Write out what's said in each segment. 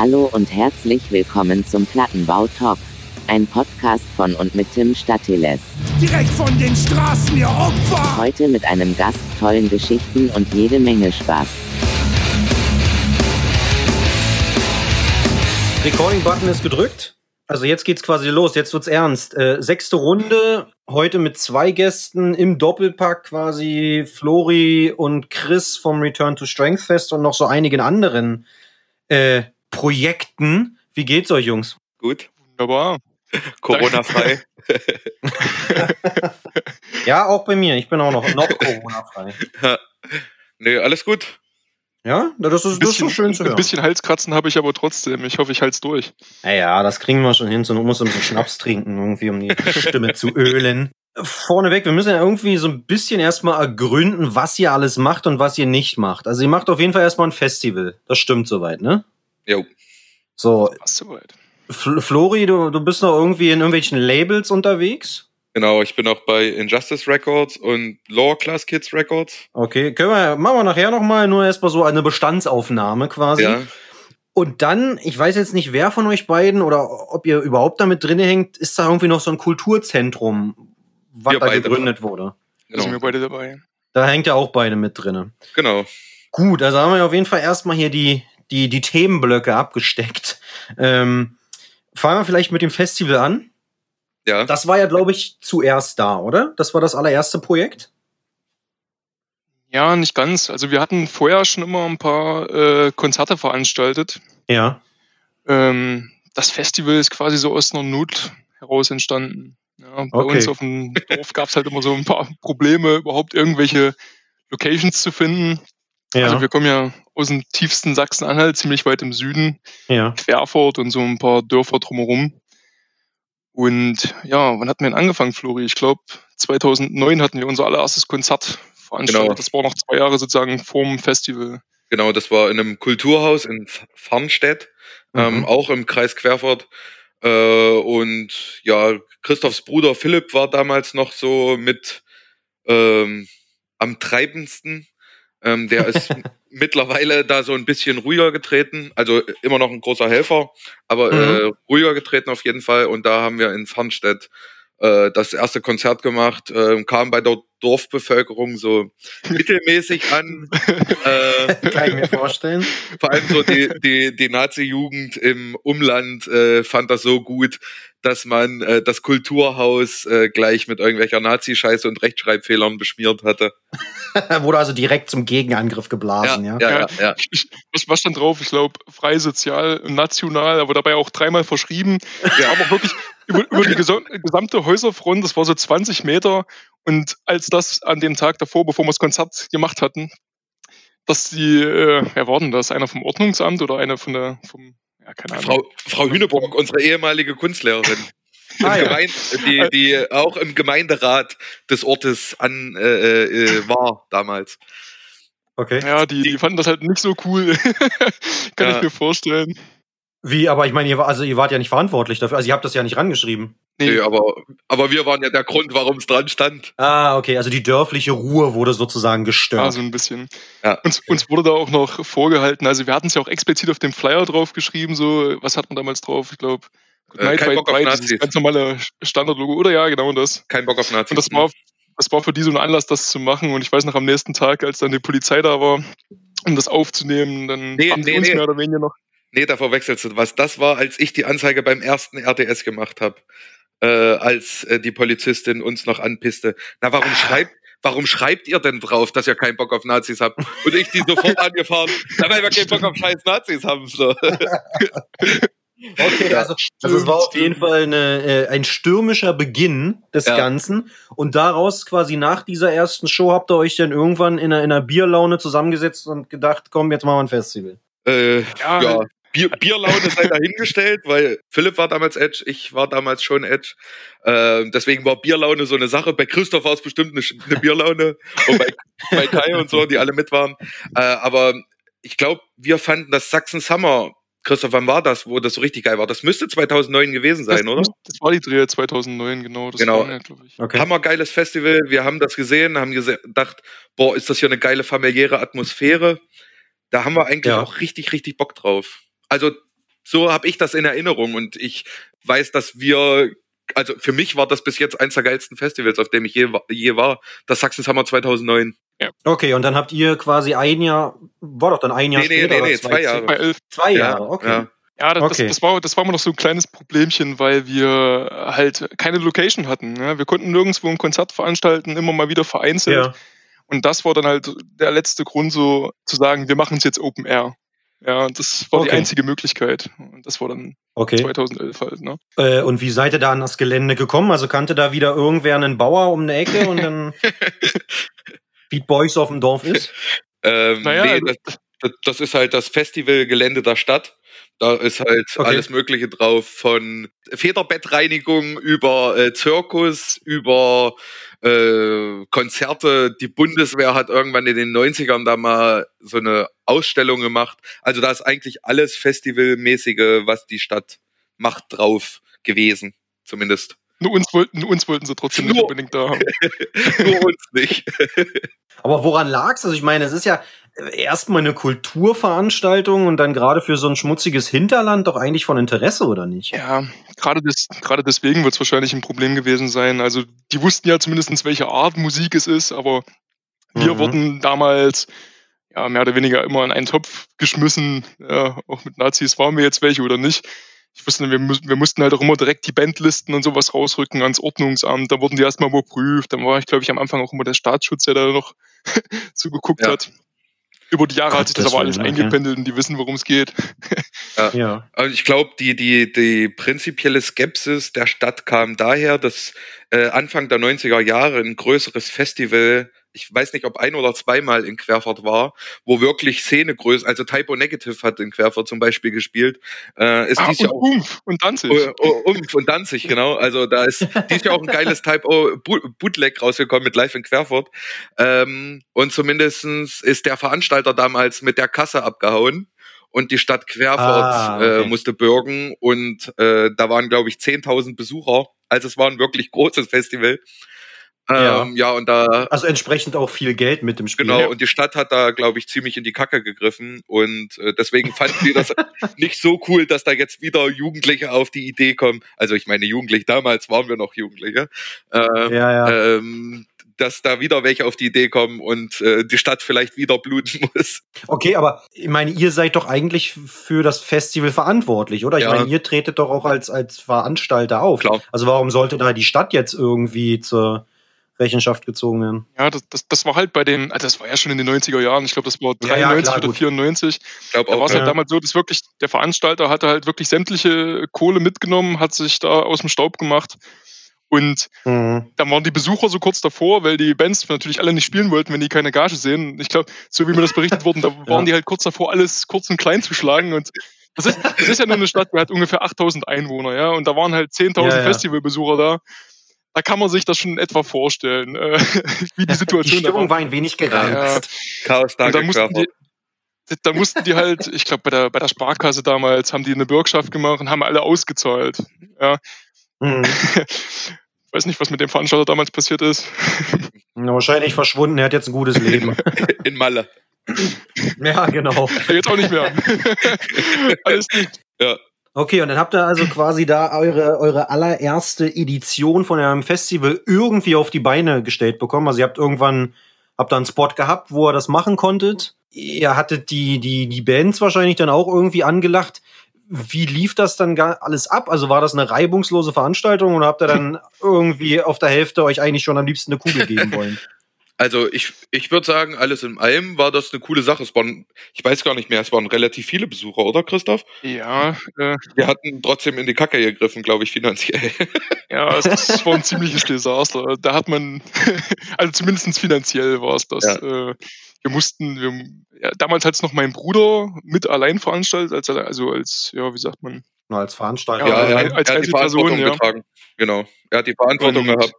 Hallo und herzlich willkommen zum Plattenbau Talk. Ein Podcast von und mit Tim Statiles. Direkt von den Straßen, ihr Opfer! Heute mit einem Gast, tollen Geschichten und jede Menge Spaß. Recording-Button ist gedrückt. Also jetzt geht's quasi los, jetzt wird's ernst. Äh, sechste Runde, heute mit zwei Gästen im Doppelpack quasi Flori und Chris vom Return to Strength Fest und noch so einigen anderen äh, Projekten. Wie geht's euch, Jungs? Gut. Wunderbar. Corona-frei. ja, auch bei mir. Ich bin auch noch, noch Corona-frei. Ja. Nee, alles gut. Ja, das ist, bisschen, das ist schön zu hören. Ein bisschen Halskratzen habe ich aber trotzdem. Ich hoffe, ich halte es durch. Naja, das kriegen wir schon hin. So muss ein bisschen Schnaps trinken, irgendwie, um die Stimme zu ölen. Vorneweg, wir müssen ja irgendwie so ein bisschen erstmal ergründen, was ihr alles macht und was ihr nicht macht. Also ihr macht auf jeden Fall erstmal ein Festival. Das stimmt soweit, ne? Jo. So. Fast soweit. F Flori, du, du bist noch irgendwie in irgendwelchen Labels unterwegs? Genau, ich bin auch bei Injustice Records und Lower Class Kids Records. Okay, können wir, machen wir nachher nochmal nur erstmal so eine Bestandsaufnahme quasi. Ja. Und dann, ich weiß jetzt nicht, wer von euch beiden oder ob ihr überhaupt damit drin hängt, ist da irgendwie noch so ein Kulturzentrum, was Wir da gegründet wurde. Da sind wir Genau. beide dabei. Da hängt ja auch beide mit drinne. genau. Gut, also haben wir auf jeden Fall erstmal hier die, die, die Themenblöcke abgesteckt. Ähm, fangen wir vielleicht mit dem Festival an. Ja. Das war ja, glaube ich, zuerst da, oder? Das war das allererste Projekt? Ja, nicht ganz. Also wir hatten vorher schon immer ein paar äh, Konzerte veranstaltet. Ja. Ähm, das Festival ist quasi so aus einer Not heraus entstanden. Ja, bei Okay. uns auf dem Dorf gab es halt immer so ein paar Probleme, überhaupt irgendwelche Locations zu finden. Ja. Also wir kommen ja aus dem tiefsten Sachsen-Anhalt, ziemlich weit im Süden. ja. Querfurt und so ein paar Dörfer drumherum. Und ja, wann hatten wir denn angefangen, Flori? Ich glaube, 2009 hatten wir unser allererstes Konzert veranstaltet. Genau. Das war noch zwei Jahre sozusagen vorm Festival. Genau, das war in einem Kulturhaus in Farnstedt, ähm, Mhm. auch im Kreis Querfurt. Äh, und ja, Christophs Bruder Philipp war damals noch so mit ähm, am treibendsten. Ähm, der ist mittlerweile da so ein bisschen ruhiger getreten, also immer noch ein großer Helfer, aber äh, ruhiger getreten auf jeden Fall. Und da haben wir in Farnstedt äh, das erste Konzert gemacht, äh, kam bei der Dorfbevölkerung so mittelmäßig an. äh, Kann ich mir vorstellen. vor allem so die, die, die Nazi-Jugend im Umland äh, fand das so gut, dass man äh, das Kulturhaus äh, gleich mit irgendwelcher Nazi-Scheiße und Rechtschreibfehlern beschmiert hatte. Wurde also direkt zum Gegenangriff geblasen, ja. ja, ja, ja. Ich, was, was stand drauf? Ich glaube, frei, sozial national, aber dabei auch dreimal verschrieben. Ja. Aber wirklich über, über die gesam- gesamte Häuserfront, das war so 20 Meter. Und als das an dem Tag davor, bevor wir das Konzert gemacht hatten, dass die, äh, wer war denn das? Einer vom Ordnungsamt oder einer von der, vom, ja, keine Ahnung. Frau, Frau Hüneburg, unsere ehemalige Kunstlehrerin. Ah, ja. Die, die auch im Gemeinderat des Ortes an äh, äh, war damals. Okay. Ja, die, die fanden das halt nicht so cool. Kann Ja. ich mir vorstellen. Wie, aber ich meine, ihr, also ihr wart ja nicht verantwortlich dafür. Also ihr habt das ja nicht rangeschrieben. Nee, Nee, aber, aber wir waren ja der Grund, warum es dran stand. Ah, okay. Also die dörfliche Ruhe wurde sozusagen gestört. Ja, so ein bisschen. Ja. Uns, uns wurde da auch noch vorgehalten, also wir hatten es ja auch explizit auf dem Flyer drauf geschrieben, so, was hat man damals drauf? Ich glaube, Äh, kein Bock auf Nazis. ganz normale Standardlogo, oder ja, genau das. Kein Bock auf Nazis. Und das war, das war für die so ein Anlass, das zu machen. Und ich weiß noch, am nächsten Tag, als dann die Polizei da war, um das aufzunehmen, dann Nee, haben sie nee, uns nee. mehr oder weniger noch. Nee, da verwechselst du was. Das war, als ich die Anzeige beim ersten RTS gemacht habe, äh, als äh, die Polizistin uns noch anpisste. Na, warum schreibt, warum schreibt ihr denn drauf, dass ihr keinen Bock auf Nazis habt? Und ich die sofort angefahren, na, weil wir keinen Bock auf scheiß Nazis haben. So. Okay, also, also es war auf jeden Fall eine, äh, ein stürmischer Beginn des Ja. Ganzen. Und daraus quasi nach dieser ersten Show habt ihr euch dann irgendwann in einer, in einer Bierlaune zusammengesetzt und gedacht, komm, jetzt machen wir ein Festival. Äh, Ja, ja, Bier, Bierlaune sei dahingestellt, weil Philipp war damals Edge, ich war damals schon Edge. Äh, deswegen war Bierlaune so eine Sache. Bei Christoph war es bestimmt eine, eine Bierlaune und bei, bei Kai und so, die alle mit waren. Äh, aber ich glaube, wir fanden das Sachsen Summer. Christoph, wann war das, wo das so richtig geil war? Das müsste 2009 gewesen sein, das, oder? Das war die Dreh 2009, genau. Das Genau. war ja, glaube ich. Okay. Hammergeiles Festival. Wir haben das gesehen, haben gedacht, boah, ist das hier eine geile familiäre Atmosphäre. Da haben wir eigentlich Ja. auch richtig, richtig Bock drauf. Also so habe ich das in Erinnerung und ich weiß, dass wir also für mich war das bis jetzt eins der geilsten Festivals, auf dem ich je, je war, das Sachsen Summer 2009. Ja. Okay, und dann habt ihr quasi ein Jahr, war doch dann ein Jahr nee, später? Nee, nee, nee, zwei, zwei Jahre. Zwei Jahre, okay. Ja. Ja, das, okay. das, das, war, das war immer noch so ein kleines Problemchen, weil wir halt keine Location hatten. Ja? Wir konnten nirgendwo ein Konzert veranstalten, immer mal wieder vereinzelt. Ja. Und das war dann halt der letzte Grund, so zu sagen, wir machen es jetzt Open Air. Ja, das war okay. die einzige Möglichkeit. Und das war dann okay. 2011 halt. Ne? Äh, und wie seid ihr da an das Gelände gekommen? Also kannte da wieder irgendwer einen Bauer um eine Ecke und dann wie Boys auf dem Dorf ist? Ähm, naja, nee, das, das ist halt das Festivalgelände der Stadt. Da ist halt okay. alles Mögliche drauf, von Federbettreinigung über äh, Zirkus, über äh, Konzerte. Die Bundeswehr hat irgendwann in den 90ern da mal so eine Ausstellung gemacht. Also da ist eigentlich alles Festivalmäßige, was die Stadt macht, drauf gewesen, zumindest. Nur uns wollten, nur uns wollten sie trotzdem nur, nicht unbedingt da haben. nur uns nicht. Aber woran lag's? Also ich meine, es ist ja erstmal eine Kulturveranstaltung und dann gerade für so ein schmutziges Hinterland doch eigentlich von Interesse, oder nicht? Ja, gerade, des, gerade deswegen wird es wahrscheinlich ein Problem gewesen sein. Also die wussten ja zumindest, welche Art Musik es ist, aber wir mhm. wurden damals ja, mehr oder weniger immer in einen Topf geschmissen. Ja, auch mit Nazis waren wir jetzt welche oder nicht ich wusste, wir, wir mussten halt auch immer direkt die Bandlisten und sowas rausrücken ans Ordnungsamt. Da wurden die erstmal überprüft. Dann war ich, glaube ich, am Anfang auch immer der Staatsschutz, der da noch zugeguckt ja. hat. Über die Jahre Gott, hat sich das aber alles eingependelt und die wissen, worum es geht. ja. ja. Also ich glaube, die, die, die prinzipielle Skepsis der Stadt kam daher, dass äh, Anfang der 90er Jahre ein größeres Festival ich weiß nicht, ob ein oder zweimal in Querfurt war, wo wirklich Szenegröße, also Typo Negative hat in Querfurt zum Beispiel gespielt. Äh, ist ah, dies und ja auch, Umf und Danzig. Oh, oh, Umf und Danzig, genau. Also da ist dies Jahr auch ein geiles Typo Bootleg rausgekommen mit Live in Querfurt. Ähm, und zumindestens ist der Veranstalter damals mit der Kasse abgehauen und die Stadt Querfurt ah, okay. äh, musste bürgen und äh, da waren, glaube ich, 10.000 Besucher. Also es war ein wirklich großes Festival. Ja. Ähm, ja, und da. Also entsprechend auch viel Geld mit dem Spiel. Genau, und die Stadt hat da, glaube ich, ziemlich in die Kacke gegriffen. Und äh, deswegen fanden wir das nicht so cool, dass da jetzt wieder Jugendliche auf die Idee kommen. Also ich meine, Jugendlich, damals waren wir noch Jugendliche. Ähm, ja, ja. Ähm, dass da wieder welche auf die Idee kommen und äh, die Stadt vielleicht wieder bluten muss. Okay, aber ich meine, ihr seid doch eigentlich für das Festival verantwortlich, oder? Ich ja. meine, ihr tretet doch auch als, als Veranstalter auf. Klar. Also warum sollte da die Stadt jetzt irgendwie zur Rechenschaft gezogen werden. Ja, das, das, das war halt bei den, also das war ja schon in den 90er Jahren, ich glaube, das war 93 ja, ja, klar, oder gut. 94. Ich glaube auch. Da war es halt damals so, dass wirklich, der Veranstalter hatte halt wirklich sämtliche Kohle mitgenommen, hat sich da aus dem Staub gemacht. Und mhm. dann waren die Besucher so kurz davor, weil die Bands natürlich alle nicht spielen wollten, wenn die keine Gage sehen. Ich glaube, so wie mir das berichtet wurde, da waren die halt kurz davor, alles kurz und klein zu schlagen. Und das ist, das ist ja nur eine Stadt, die hat ungefähr 8000 Einwohner, ja. Und da waren halt 10.000 Festivalbesucher da da kann man sich das schon etwa vorstellen, äh, wie die Situation Die Stimmung war. ein wenig gereizt. Ja. Chaos da, da mussten die, da mussten die halt, ich glaube, bei der, bei der Sparkasse damals haben die eine Bürgschaft gemacht und haben alle ausgezahlt. Ja. Mhm. weiß nicht, was mit dem Veranstalter damals passiert ist. Na, wahrscheinlich verschwunden, er hat jetzt ein gutes Leben. In Malle. Ja, genau. Jetzt auch nicht mehr. Alles gut. Ja. Okay, und dann habt ihr also quasi da eure, eure allererste Edition von eurem Festival irgendwie auf die Beine gestellt bekommen. Also ihr habt irgendwann, habt da einen Spot gehabt, wo ihr das machen konntet. Ihr hattet die, die, die Bands wahrscheinlich dann auch irgendwie angelacht. Wie lief das dann alles ab? Also war das eine reibungslose Veranstaltung oder habt ihr dann irgendwie auf der Hälfte euch eigentlich schon am liebsten eine Kugel geben wollen? Also ich, ich würde sagen, alles in allem war das eine coole Sache. Es waren, ich weiß gar nicht mehr, es waren relativ viele Besucher, oder Christoph? Ja. Äh, Wir hatten trotzdem in die Kacke gegriffen, glaube ich, finanziell. Ja, es, war ein ziemliches Desaster. Da hat man, also zumindest finanziell war es das. Ja. Äh, wir mussten, wir, ja, damals hat es noch mein Bruder mit allein veranstaltet, als, also als, ja, wie sagt man? Als Veranstalter. Ja, ja, er, als er hat die Verantwortung ja. getragen. Genau. Er hat die Verantwortung Und, gehabt.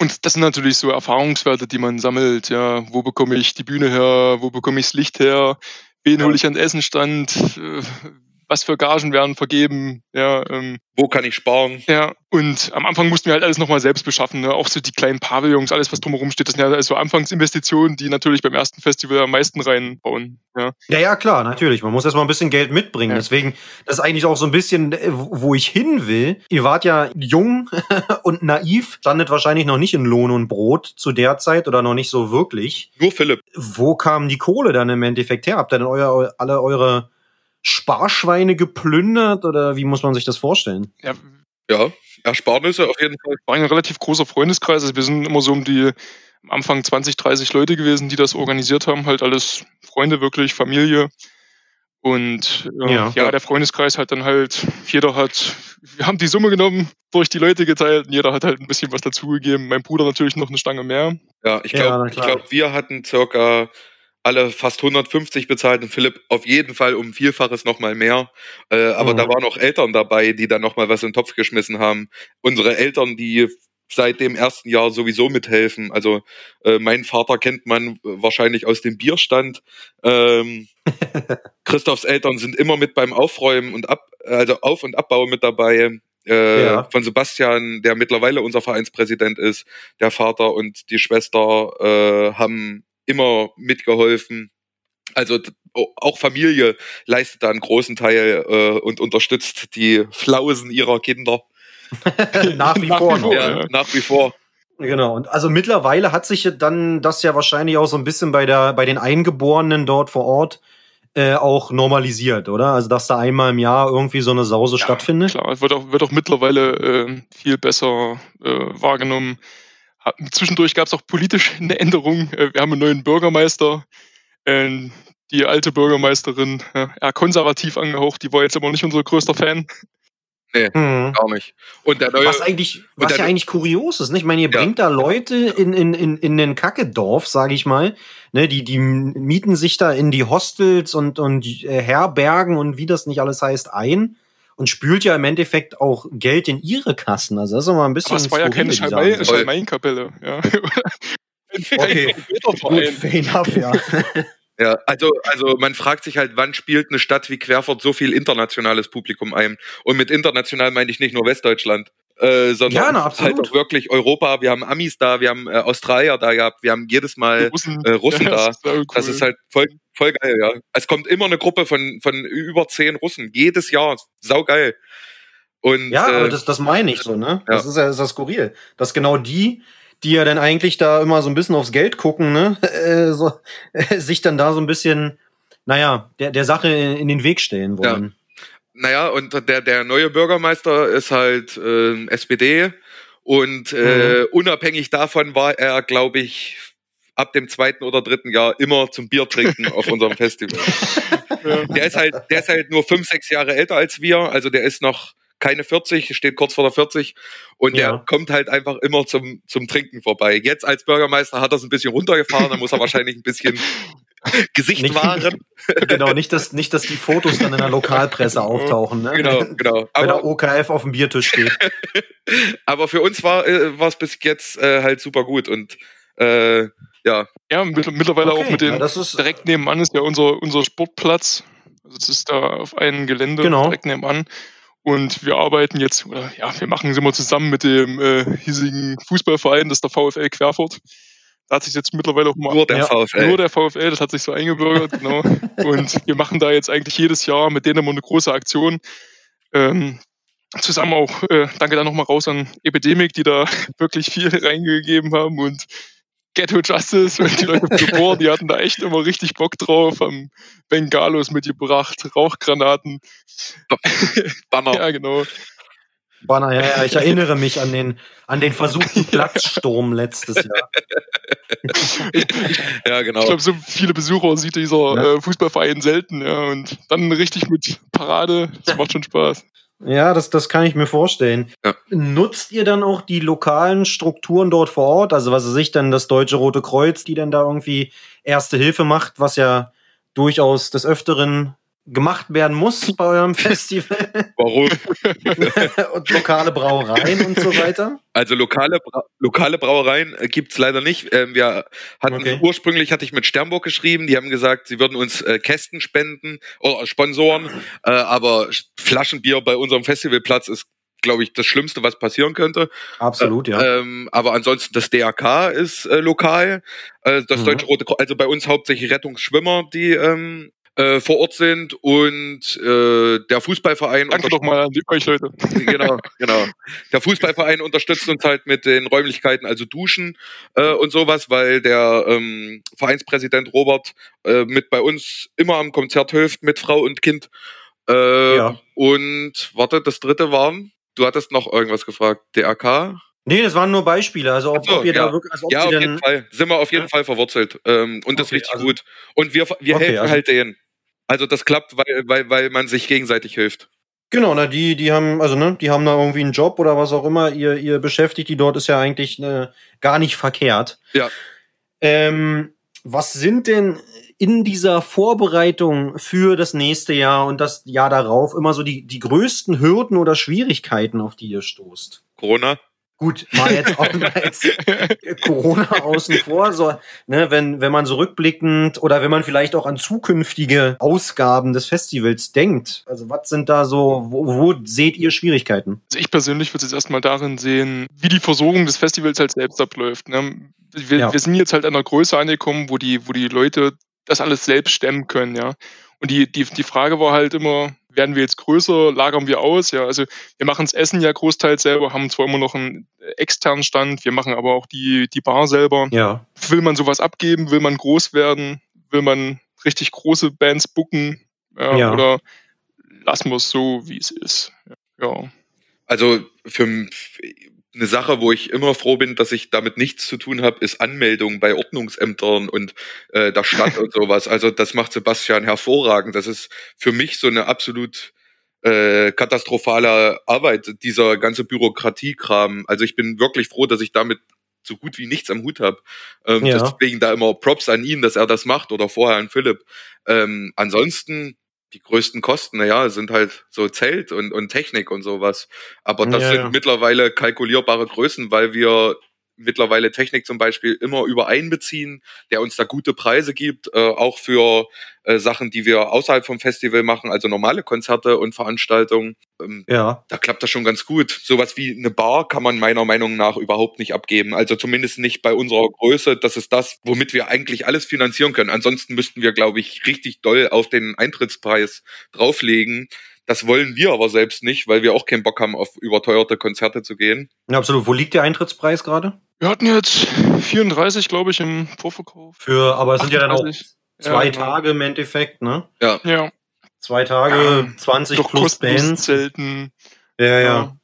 Und das sind natürlich so Erfahrungswerte, die man sammelt. Ja, wo bekomme ich die Bühne her? Wo bekomme ich das Licht her? Wen hole ich an den Essenstand? Was für Gagen werden vergeben, ja, ähm, Wo kann ich sparen? ja, und am Anfang mussten wir halt alles nochmal selbst beschaffen, ne? auch so die kleinen Pavillons, alles was drumherum steht, das sind ja also Anfangsinvestitionen, die natürlich beim ersten Festival am meisten reinbauen, ja. Ja, ja, klar, natürlich. Man muss erstmal ein bisschen Geld mitbringen. Ja. Deswegen, das ist eigentlich auch so ein bisschen, äh, wo ich hin will. Ihr wart ja jung und naiv, standet wahrscheinlich noch nicht in Lohn und Brot zu der Zeit oder noch nicht so wirklich. Nur Philipp. Wo kam die Kohle dann im Endeffekt her? Habt ihr denn euer, alle eure Sparschweine geplündert oder wie muss man sich das vorstellen? ja Ja, Ersparnisse auf jeden Fall. war ein relativ großer Freundeskreis. Also wir sind immer so um die am Anfang 20, 30 Leute gewesen, die das organisiert haben. Halt alles Freunde, wirklich, Familie. Und äh, Ja. ja. der Freundeskreis hat dann halt, jeder hat, wir haben die Summe genommen, durch die Leute geteilt und jeder hat halt ein bisschen was dazugegeben. Mein Bruder natürlich noch eine Stange mehr. Ja, ich Ja, glaube, klar. glaub, wir hatten circa alle fast 150 bezahlt und Philipp auf jeden Fall um Vielfaches nochmal mehr. Äh, aber Mhm. da waren auch Eltern dabei, die dann nochmal was in den Topf geschmissen haben. Unsere Eltern, die seit dem ersten Jahr sowieso mithelfen. Also äh, mein Vater kennt man wahrscheinlich aus dem Bierstand. Ähm, Christophs Eltern sind immer mit beim Aufräumen und ab, also Auf- und Abbau mit dabei. Äh, Ja. Von Sebastian, der mittlerweile unser Vereinspräsident ist, der Vater und die Schwester äh, haben immer mitgeholfen. Also auch Familie leistet da einen großen Teil äh, und unterstützt die Flausen ihrer Kinder. Nach wie Nach vor wie noch. Ja, ja. nach wie vor. Genau. Und also mittlerweile hat sich dann das ja wahrscheinlich auch so ein bisschen bei der, bei den Eingeborenen dort vor Ort äh, auch normalisiert, oder? Also dass da einmal im Jahr irgendwie so eine Sause stattfindet. Klar, es wird auch, wird auch mittlerweile äh, viel besser äh, wahrgenommen. Zwischendurch gab es auch politisch eine Änderung. Äh, wir haben einen neuen Bürgermeister. Äh, die alte Bürgermeisterin, eher konservativ angehaucht, die war jetzt aber nicht unser größter Fan. Mhm. Gar nicht. Und der neue, Was eigentlich, was ja eigentlich kurios ist, nicht? Ich meine, ihr Ja. bringt da Leute in, in, in, in den Kackedorf, sage ich mal, ne, die, die mieten sich da in die Hostels und, und äh, Herbergen und wie das nicht alles heißt ein und spült ja im Endeffekt auch Geld in ihre Kassen. Also das ist immer ein bisschen. Aber es war ja keine skurril, die Schalmei- Sache. Schalmeienkapelle. Ja. Okay. Gut, fair enough, ja. Ja, also, also man fragt sich halt, wann spielt eine Stadt wie Querfurt so viel internationales Publikum ein? Und mit international meine ich nicht nur Westdeutschland, äh, sondern Ja, na, halt auch wirklich Europa. Wir haben Amis da, wir haben äh, Australier da gehabt, wir haben jedes Mal Russen, äh, Russen da. das ist, sau Das cool. ist halt voll, voll geil, ja. Es kommt immer eine Gruppe von, von über zehn Russen, jedes Jahr. Saugeil. Und Ja, aber äh, das, das meine ich so, ne? Das Ja. ist ja, ist ja skurril. Dass genau die, die ja dann eigentlich da immer so ein bisschen aufs Geld gucken, ne? Äh, so, äh, sich dann da so ein bisschen, naja, der, der Sache in, in den Weg stellen wollen. Naja, und der, der neue Bürgermeister ist halt äh, SPD und Mhm. äh, unabhängig davon war er, glaube ich, ab dem zweiten oder dritten Jahr immer zum Bier trinken auf unserem Festival. Der ist halt, der ist halt nur fünf, sechs Jahre älter als wir, also der ist noch keine 40, steht kurz vor der 40 und Ja. der kommt halt einfach immer zum, zum Trinken vorbei. Jetzt als Bürgermeister hat er es ein bisschen runtergefahren, da muss er wahrscheinlich ein bisschen Gesicht Nicht- wahren. genau, nicht dass, nicht, dass die Fotos dann in der Lokalpresse auftauchen, ne? Genau, genau. Wenn Aber, der OKF auf dem Biertisch steht. aber für uns war äh, war es bis jetzt äh, halt super gut und äh, ja, Ja, mitt- mittlerweile auch Okay, mit ja, den das ist, direkt nebenan ist ja unser, unser Sportplatz. Also das ist da auf einem Gelände Genau. direkt nebenan. Und wir arbeiten jetzt, oder ja, wir machen es immer zusammen mit dem äh, hiesigen Fußballverein, das ist der VfL Querfurt. Da hat sich jetzt mittlerweile auch mal nur der Ja, VfL. nur der VfL, das hat sich so eingebürgert, genau. Und wir machen da jetzt eigentlich jedes Jahr mit denen immer eine große Aktion. Ähm, zusammen auch, äh, danke dann nochmal raus an Epidemic, die da wirklich viel reingegeben haben und Ghetto Justice und die Leute Bohr, die hatten da echt immer richtig Bock drauf, haben Bengalos mitgebracht, Rauchgranaten. Banner. Ja, genau. Banner, ja, ja, ich erinnere mich an den, an den versuchten Platzsturm letztes Jahr. Ja, genau. Ich glaube, so viele Besucher sieht dieser Ja. äh, Fußballverein selten, ja. Und dann richtig mit Parade, das macht schon Spaß. Ja, das, das kann ich mir vorstellen. Ja. Nutzt ihr dann auch die lokalen Strukturen dort vor Ort? Also was weiß ich dann, das Deutsche Rote Kreuz, die dann da irgendwie Erste Hilfe macht, was ja durchaus des Öfteren gemacht werden muss bei eurem Festival? Warum? und lokale Brauereien und so weiter? Also lokale, Bra lokale Brauereien äh, gibt's leider nicht. Ähm, wir hatten Okay. ursprünglich hatte ich mit Sternburg geschrieben, die haben gesagt, sie würden uns äh, Kästen spenden oder Sponsoren, äh, aber Flaschenbier bei unserem Festivalplatz ist, glaube ich, das Schlimmste, was passieren könnte. Absolut, ja. Ähm, aber ansonsten das DRK ist äh, lokal, äh, das Mhm. Deutsche Rote Kreuz, also bei uns hauptsächlich Rettungsschwimmer, die ähm, äh, vor Ort sind und äh, der Fußballverein Danke doch mal an die, euch Leute. genau, genau. Der Fußballverein unterstützt uns halt mit den Räumlichkeiten, also Duschen äh, und sowas, weil der ähm, Vereinspräsident Robert äh, mit bei uns immer am Konzert hilft mit Frau und Kind. Äh, Ja. Und warte, das dritte war, du hattest noch irgendwas gefragt, DRK? Nee, das waren nur Beispiele. Also ob, so, ob ihr ja. da wirklich, also ob ja, auf jeden Fall. Sind wir auf jeden Ja. Fall verwurzelt. Ähm, und das Okay, richtig also- gut. Und wir, wir Okay, helfen also- halt denen. Also das klappt, weil, weil, weil man sich gegenseitig hilft. Genau, na, die, die haben, also ne, die haben da irgendwie einen Job oder was auch immer, ihr, ihr beschäftigt die dort ist ja eigentlich ne, gar nicht verkehrt. Ja. Ähm, was sind denn in dieser Vorbereitung für das nächste Jahr und das Jahr darauf immer so die, die größten Hürden oder Schwierigkeiten, auf die ihr stoßt? Corona? Gut, mal jetzt auch mal jetzt Corona außen vor, so, ne, wenn, wenn man so rückblickend oder wenn man vielleicht auch an zukünftige Ausgaben des Festivals denkt. Also was sind da so, wo, wo seht ihr Schwierigkeiten? Also ich persönlich würde es jetzt erstmal darin sehen, wie die Versorgung des Festivals halt selbst abläuft. Ne? Wir, Ja. wir sind jetzt halt an einer Größe angekommen, wo die, wo die Leute das alles selbst stemmen können, ja. Und die, die, die Frage war halt immer, werden wir jetzt größer, lagern wir aus, ja. Also wir machen das Essen ja großteils selber, haben zwar immer noch einen externen Stand, wir machen aber auch die, die Bar selber. Ja. Will man sowas abgeben? Will man groß werden? Will man richtig große Bands booken? Ja, Ja. Oder lassen wir es so, wie es ist? Ja. Also für eine Sache, wo ich immer froh bin, dass ich damit nichts zu tun habe, ist Anmeldung bei Ordnungsämtern und äh, der Stadt und sowas. Also das macht Sebastian hervorragend. Das ist für mich so eine absolut äh, katastrophale Arbeit, dieser ganze Bürokratiekram. Also ich bin wirklich froh, dass ich damit so gut wie nichts am Hut habe. Ähm, Ja. Deswegen da immer Props an ihn, dass er das macht oder vorher an Philipp. Ähm, ansonsten die größten Kosten, naja, sind halt so Zelt und, und Technik und sowas. Aber das Ja, sind ja. mittlerweile kalkulierbare Größen, weil wir mittlerweile Technik zum Beispiel immer übereinbeziehen, der uns da gute Preise gibt, äh, auch für äh, Sachen, die wir außerhalb vom Festival machen, also normale Konzerte und Veranstaltungen. Ähm, Ja. da klappt das schon ganz gut. Sowas wie eine Bar kann man meiner Meinung nach überhaupt nicht abgeben. Also zumindest nicht bei unserer Größe. Das ist das, womit wir eigentlich alles finanzieren können. Ansonsten müssten wir, glaube ich, richtig doll auf den Eintrittspreis drauflegen. Das wollen wir aber selbst nicht, weil wir auch keinen Bock haben, auf überteuerte Konzerte zu gehen. ja, absolut. Wo liegt der Eintrittspreis gerade? Wir hatten jetzt 34, glaube ich, im Vorverkauf. Für, aber es sind ja dann auch 38. zwei Ja, genau. Tage im Endeffekt, ne? Ja, Zwei Tage, Ja, 20 doch plus Bands. Zelten. Ja, ja.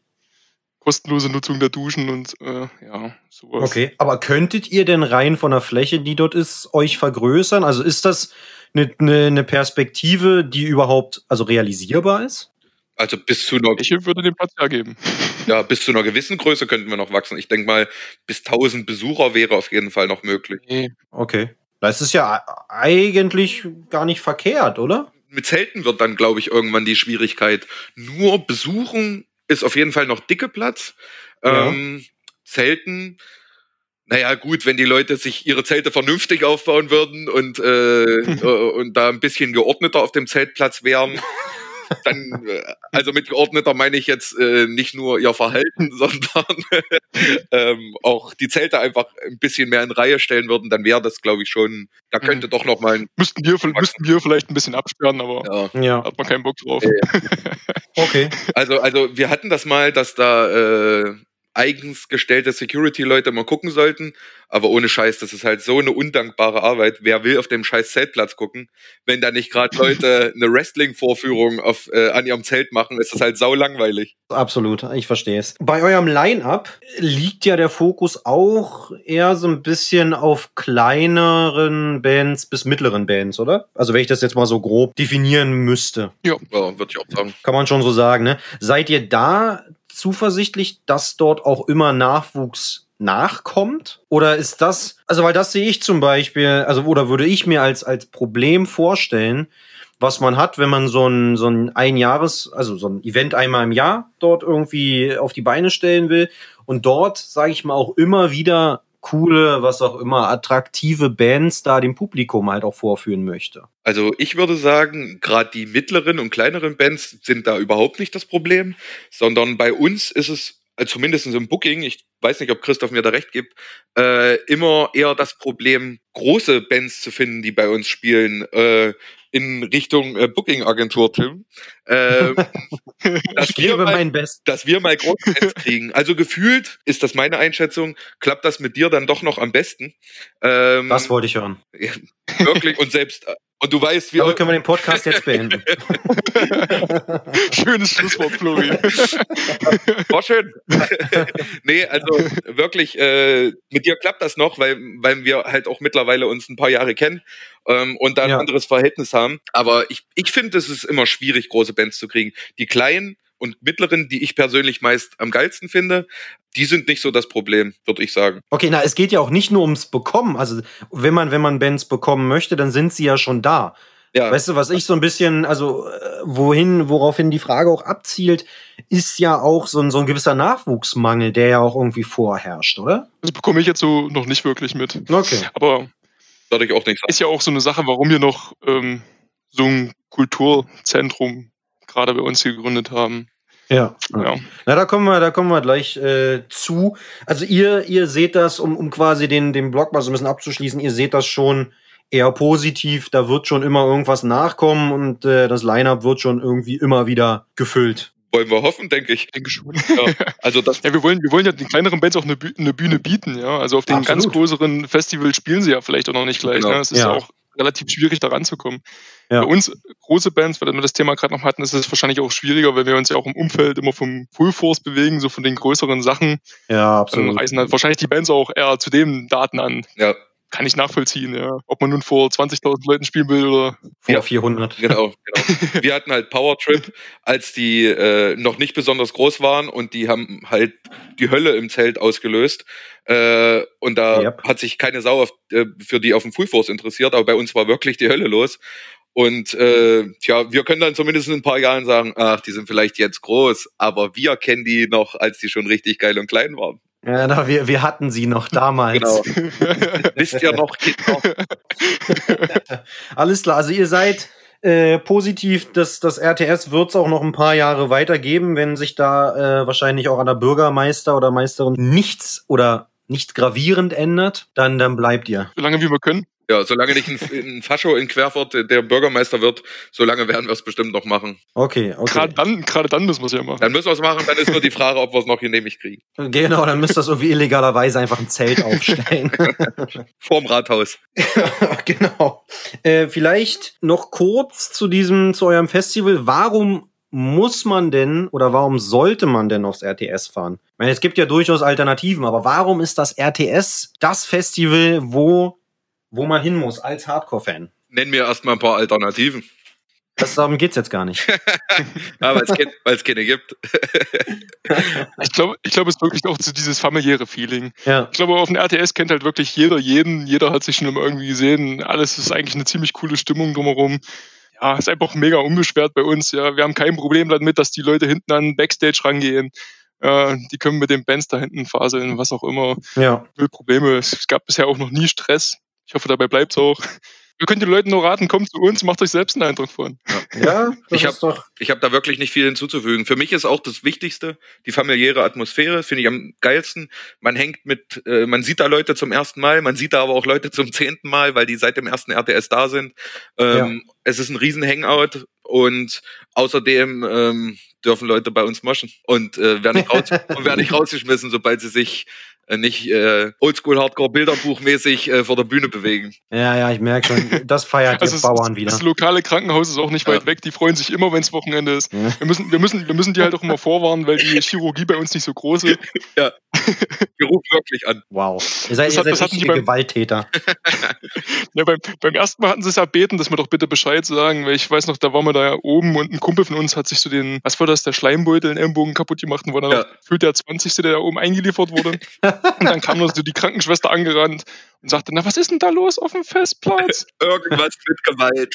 Kostenlose Nutzung der Duschen und äh, ja, sowas. Okay, aber könntet ihr denn rein von der Fläche, die dort ist, euch vergrößern? Also ist das eine, eine, Perspektive, die überhaupt also realisierbar ist? Also bis zu einer, Ich würde den Platz hergeben. ja, bis zu einer gewissen Größe könnten wir noch wachsen. Ich denke mal, bis 1000 Besucher wäre auf jeden Fall noch möglich. Okay. Das ist ja eigentlich gar nicht verkehrt, oder? Mit Zelten wird dann, glaube ich, irgendwann die Schwierigkeit. Nur besuchen ist auf jeden Fall noch dicke Platz. Ja. Ähm, Zelten, naja, gut, wenn die Leute sich ihre Zelte vernünftig aufbauen würden und, äh, äh, und da ein bisschen geordneter auf dem Zeltplatz wären. Dann, äh, also mit geordneter meine ich jetzt äh, nicht nur ihr Verhalten, sondern ähm, auch die Zelte einfach ein bisschen mehr in Reihe stellen würden, dann wäre das, glaube ich, schon, da könnte doch noch mal ein, Müssten wir, müssten wir vielleicht ein bisschen absperren, aber ja, Ja. hat man keinen Bock drauf. Okay. Also, also wir hatten das mal, dass da äh, eigens gestellte Security-Leute mal gucken sollten, aber ohne Scheiß, das ist halt so eine undankbare Arbeit. Wer will auf dem scheiß Zeltplatz gucken? Wenn da nicht gerade Leute eine Wrestling-Vorführung auf, äh, an ihrem Zelt machen, ist das halt sau langweilig. Absolut, ich verstehe es. Bei eurem Line-up liegt ja der Fokus auch eher so ein bisschen auf kleineren Bands bis mittleren Bands, oder? Also wenn ich das jetzt mal so grob definieren müsste, Ja, würde ich auch sagen. kann man schon so sagen, ne? Seid ihr da zuversichtlich, dass dort auch immer Nachwuchs nachkommt? Oder ist das, also weil das sehe ich zum Beispiel, also oder würde ich mir als, als Problem vorstellen, was man hat, wenn man so ein, so ein Einjahres, also so ein Event einmal im Jahr dort irgendwie auf die Beine stellen will und dort, sage ich mal, auch immer wieder coole, was auch immer, attraktive Bands da dem Publikum halt auch vorführen möchte. Also ich würde sagen, gerade die mittleren und kleineren Bands sind da überhaupt nicht das Problem, sondern bei uns ist es zumindest im Booking, ich weiß nicht, ob Christoph mir da recht gibt, äh, immer eher das Problem, große Bands zu finden, die bei uns spielen, äh, in Richtung äh, Booking-Agentur, Tim. Äh, dass, wir mal, dass wir mal große Bands kriegen. Also gefühlt ist das meine Einschätzung, klappt das mit dir dann doch noch am besten. Ähm, das wollte ich hören. Wirklich, und selbst und du weißt, wie. Aber können wir den Podcast jetzt beenden. Schönes Schlusswort, Flori. War schön. nee, also wirklich, äh, mit dir klappt das noch, weil, weil wir halt auch mittlerweile uns ein paar Jahre kennen ähm, und da ein ja. anderes Verhältnis haben. Aber ich, ich finde, es ist immer schwierig, große Bands zu kriegen. Die kleinen und mittleren, die ich persönlich meist am geilsten finde, die sind nicht so das Problem, würde ich sagen. Okay, na, es geht ja auch nicht nur ums Bekommen. Also, wenn man, wenn man Bands bekommen möchte, dann sind sie ja schon da. Ja. Weißt du, was ich so ein bisschen, also äh, wohin, woraufhin die Frage auch abzielt, ist ja auch so ein, so ein gewisser Nachwuchsmangel, der ja auch irgendwie vorherrscht, oder? Das bekomme ich jetzt so noch nicht wirklich mit. Okay. Aber ich auch nicht sagen. ist ja auch so eine Sache, warum wir noch ähm, so ein Kulturzentrum gerade bei uns hier gegründet haben. Ja. ja. Na, da kommen wir, da kommen wir gleich äh, zu. Also ihr, ihr seht das, um, um quasi den, den Blog mal so ein bisschen abzuschließen, ihr seht das schon eher positiv. Da wird schon immer irgendwas nachkommen und äh, das Line-up wird schon irgendwie immer wieder gefüllt. Wollen wir hoffen, denke ich. Denke schon. Ja, also das ja, wir wollen, wir wollen ja den kleineren Bands auch eine, Bühne, eine Bühne bieten, ja. Also auf den Absolut. ganz größeren Festivals spielen sie ja vielleicht auch noch nicht gleich. Genau. Ne? Es ist ja. ja auch relativ schwierig, da ranzukommen. Ja. Bei uns, große Bands, weil wir das Thema gerade noch hatten, ist es wahrscheinlich auch schwieriger, weil wir uns ja auch im Umfeld immer vom Full Force bewegen, so von den größeren Sachen. Ja, absolut. Dann reisen halt wahrscheinlich die Bands auch eher zu den Daten an. Ja. Kann ich nachvollziehen, ja. Ob man nun vor 20.000 Leuten spielen will oder vor ja, 400. Genau, genau. wir hatten halt Power Trip, als die äh, noch nicht besonders groß waren und die haben halt die Hölle im Zelt ausgelöst. Äh, und da yep. hat sich keine Sau auf, äh, für die auf dem Full Force interessiert, aber bei uns war wirklich die Hölle los. Und äh, tja, wir können dann zumindest in ein paar Jahren sagen, ach, die sind vielleicht jetzt groß, aber wir kennen die noch, als die schon richtig geil und klein waren. Ja, na, wir, wir hatten sie noch damals. Genau. Wisst ihr noch, noch. Alles klar, also ihr seid äh, positiv, dass das RTS wird es auch noch ein paar Jahre weitergeben, wenn sich da äh, wahrscheinlich auch an der Bürgermeister oder Meisterin nichts oder nicht gravierend ändert, dann, dann bleibt ihr. Solange wie wir können. Ja, solange nicht ein, ein Fascho in Querfurt der Bürgermeister wird, solange werden wir es bestimmt noch machen. Okay, okay. Gerade dann, gerade dann müssen wir es ja machen. Dann müssen wir es machen, dann ist nur die Frage, ob wir es noch genehmigt kriegen. Genau, dann müsst ihr irgendwie illegalerweise einfach ein Zelt aufstellen. Vorm Rathaus. genau. Äh, vielleicht noch kurz zu diesem, zu eurem Festival. Warum muss man denn oder warum sollte man denn aufs RTS fahren? Ich meine, es gibt ja durchaus Alternativen, aber warum ist das RTS das Festival, wo wo man hin muss als Hardcore-Fan. Nenn mir erstmal ein paar Alternativen. Das, darum geht's jetzt gar nicht. ja, weil es keine gibt. ich glaube, ich glaube, es ist wirklich auch so dieses familiäre Feeling. Ja. Ich glaube, auf dem RTS kennt halt wirklich jeder jeden. Jeder hat sich schon immer irgendwie gesehen. Alles ist eigentlich eine ziemlich coole Stimmung drumherum. Ja, ist einfach mega unbeschwert bei uns. Ja, wir haben kein Problem damit, dass die Leute hinten an Backstage rangehen. Äh, die können mit den Bands da hinten faseln, was auch immer. Ja. Null Probleme. Es gab bisher auch noch nie Stress. Ich hoffe, dabei bleibt es auch. Wir können den Leuten nur raten, kommt zu uns, macht euch selbst einen Eindruck von. Ja, ja ich habe hab da wirklich nicht viel hinzuzufügen. Für mich ist auch das Wichtigste die familiäre Atmosphäre, finde ich am geilsten. Man hängt mit, äh, man sieht da Leute zum ersten Mal, man sieht da aber auch Leute zum zehnten Mal, weil die seit dem ersten RTS da sind. Ähm, ja. Es ist ein riesen Hangout und außerdem ähm, dürfen Leute bei uns moschen und äh, werden, nicht raus und werden nicht rausgeschmissen, sobald sie sich äh, nicht äh, Oldschool-Hardcore-Bilderbuchmäßig äh, vor der Bühne bewegen. Ja, ja, ich merke schon, das feiert also die Bauern wieder. Das lokale Krankenhaus ist auch nicht ja. weit weg, die freuen sich immer, wenn es Wochenende ist. Ja. Wir, müssen, wir, müssen, wir müssen die halt auch immer vorwarnen, weil die Chirurgie bei uns nicht so groß ist. Ja, wir rufen wirklich an. Wow, ihr seid, das ihr seid richtige beim, Gewalttäter. ja, beim, beim ersten Mal hatten sie es ja beten, dass wir doch bitte Bescheid sagen, weil ich weiß noch, da waren wir da oben und ein Kumpel von uns hat sich so den, was war das, der Schleimbeutel in Ellenbogen kaputt gemacht und war dann ja. der 20. der da oben eingeliefert wurde. Und dann kam nur so die Krankenschwester angerannt und sagte, na, was ist denn da los auf dem Festplatz? Irgendwas mit Gewalt.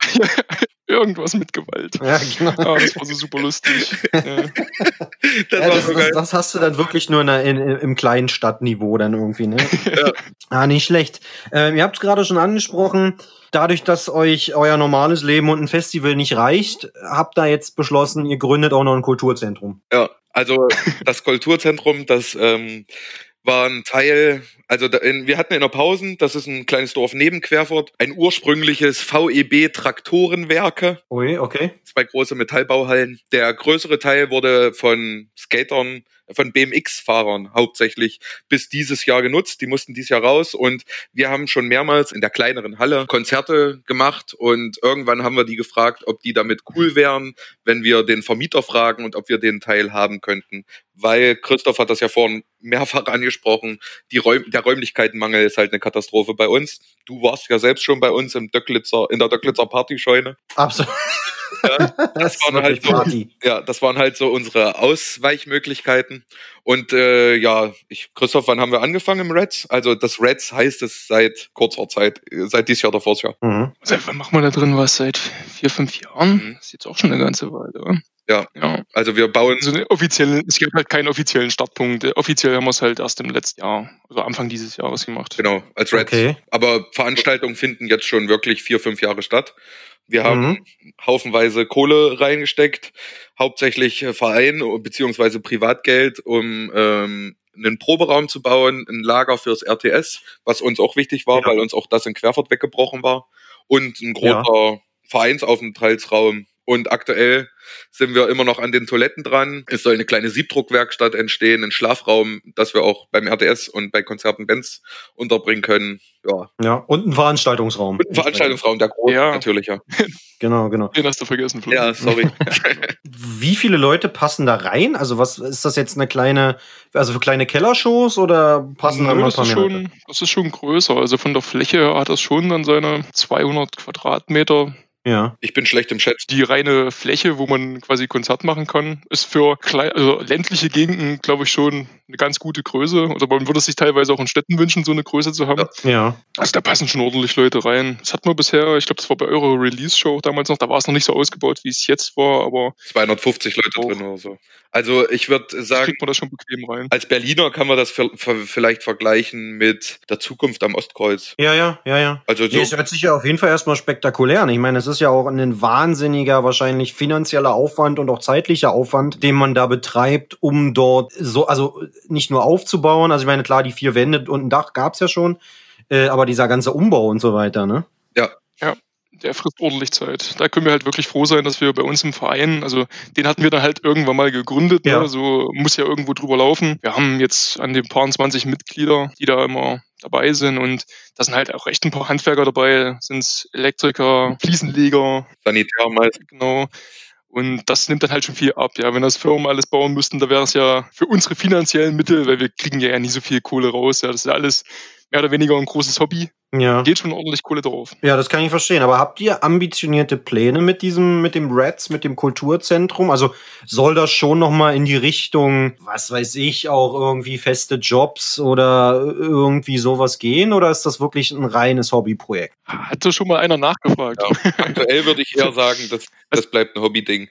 Irgendwas mit Gewalt. Ja, genau. Ah, das war so super lustig. Ja. Das Ja, war das, so das, hast du dann wirklich nur in, in, im kleinen Stadtniveau dann irgendwie, ne? Ja. Ah, nicht schlecht. Ähm, ihr habt es gerade schon angesprochen, dadurch, dass euch euer normales Leben und ein Festival nicht reicht, habt ihr jetzt beschlossen, ihr gründet auch noch ein Kulturzentrum. Ja, also das Kulturzentrum, das ähm, war ein Teil, also in, wir hatten in der Pausen, das ist ein kleines Dorf neben Querfurt, ein ursprüngliches VEB Traktorenwerke, Ui, okay. zwei große Metallbauhallen. Der größere Teil wurde von Skatern, von BMX-Fahrern hauptsächlich bis dieses Jahr genutzt. Die mussten dieses Jahr raus und wir haben schon mehrmals in der kleineren Halle Konzerte gemacht und irgendwann haben wir die gefragt, ob die damit cool wären, wenn wir den Vermieter fragen und ob wir den Teil haben könnten. Weil Christoph hat das ja vorhin mehrfach angesprochen, die Räum der Räumlichkeitenmangel ist halt eine Katastrophe bei uns. Du warst ja selbst schon bei uns im Döcklitzer, in der Döcklitzer Partyscheune. Absolut. Ja, Das waren war halt so- Party. Ja, das waren halt so unsere Ausweichmöglichkeiten. Und äh, ja, ich, Christoph, wann haben wir angefangen im Reds? Also das Reds heißt es seit kurzer Zeit, äh, seit dieses Jahr davor Jahr. Mhm. Seit wann machen wir da drin was? Seit vier, fünf Jahren? Mhm. Das ist jetzt auch schon eine ganze Weile, oder? Ja. Ja. Also wir bauen, Also eine offizielle, es gibt halt keinen offiziellen Startpunkt. Offiziell haben wir es halt erst im letzten Jahr, also Anfang dieses Jahres gemacht. genau, als Reds. Okay. Aber Veranstaltungen finden jetzt schon wirklich vier, fünf Jahre statt. Wir haben Mhm. haufenweise Kohle reingesteckt, hauptsächlich äh, Verein beziehungsweise Privatgeld, um ähm, einen Proberaum zu bauen, ein Lager fürs RTS, was uns auch wichtig war, Ja. weil uns auch das in Querfurt weggebrochen war. Und ein großer Vereinsaufenthaltsraum. Und aktuell sind wir immer noch an den Toiletten dran. Es soll eine kleine Siebdruckwerkstatt entstehen, ein Schlafraum, dass wir auch beim RTS und bei Konzerten Bands unterbringen können. Ja, Ja, und ein Veranstaltungsraum. und ein Veranstaltungsraum, der große Ja. natürlich, ja. Genau, genau. Den hast du vergessen, Flo. Ja, sorry. Wie viele Leute passen da rein? Also was ist das jetzt eine kleine, also für kleine Kellershows oder passen da Nö, mal ein das, paar mehr schon, das ist schon größer. Also von der Fläche her hat das schon dann seine 200 Quadratmeter. Ja. Ich bin schlecht im Chat. Die reine Fläche, wo man quasi Konzert machen kann, ist für klei also ländliche Gegenden, glaube ich, schon eine ganz gute Größe. Oder man würde sich teilweise auch in Städten wünschen, so eine Größe zu haben. Ja. Also da passen schon ordentlich Leute rein. Das hatten wir bisher, ich glaube, das war bei eurer Release-Show damals noch, da war es noch nicht so ausgebaut, wie es jetzt war, aber 250 Leute Auch. drin oder so. Also ich würde sagen, kriegt man das schon bequem rein. als Berliner kann man das vielleicht vergleichen mit der Zukunft am Ostkreuz. Ja, ja, ja, ja. Also so, Nee, es hört sich ja auf jeden Fall erstmal spektakulär an. Ich meine, es ist ja auch ein wahnsinniger, wahrscheinlich finanzieller Aufwand und auch zeitlicher Aufwand, den man da betreibt, um dort so, also nicht nur aufzubauen. Also ich meine, klar, die vier Wände und ein Dach gab's ja schon, äh, aber dieser ganze Umbau und so weiter, ne? Der frisst ordentlich Zeit. Da können wir halt wirklich froh sein, dass wir bei uns im Verein, also den hatten wir dann halt irgendwann mal gegründet, Ja. ne? so muss ja irgendwo drüber laufen. Wir haben jetzt an den paar 20 Mitglieder, die da immer dabei sind und da sind halt auch echt ein paar Handwerker dabei, sind Elektriker, Fliesenleger, Sanitär meist. genau. Und das nimmt dann halt schon viel ab. Ja, wenn das Firmen alles bauen müssten, da wäre es ja für unsere finanziellen Mittel, weil wir kriegen ja, ja nie so viel Kohle raus. Ja, das ist ja alles mehr oder weniger ein großes Hobby. Ja. Geht schon ordentlich Kohle drauf. Ja, das kann ich verstehen. Aber habt ihr ambitionierte Pläne mit diesem, mit dem Reds, mit dem Kulturzentrum? Also soll das schon noch mal in die Richtung, was weiß ich, auch irgendwie feste Jobs oder irgendwie sowas gehen? Oder ist das wirklich ein reines Hobbyprojekt? Hatte schon mal einer nachgefragt. Ja. Aktuell würde ich eher sagen, das, das bleibt ein Hobbyding.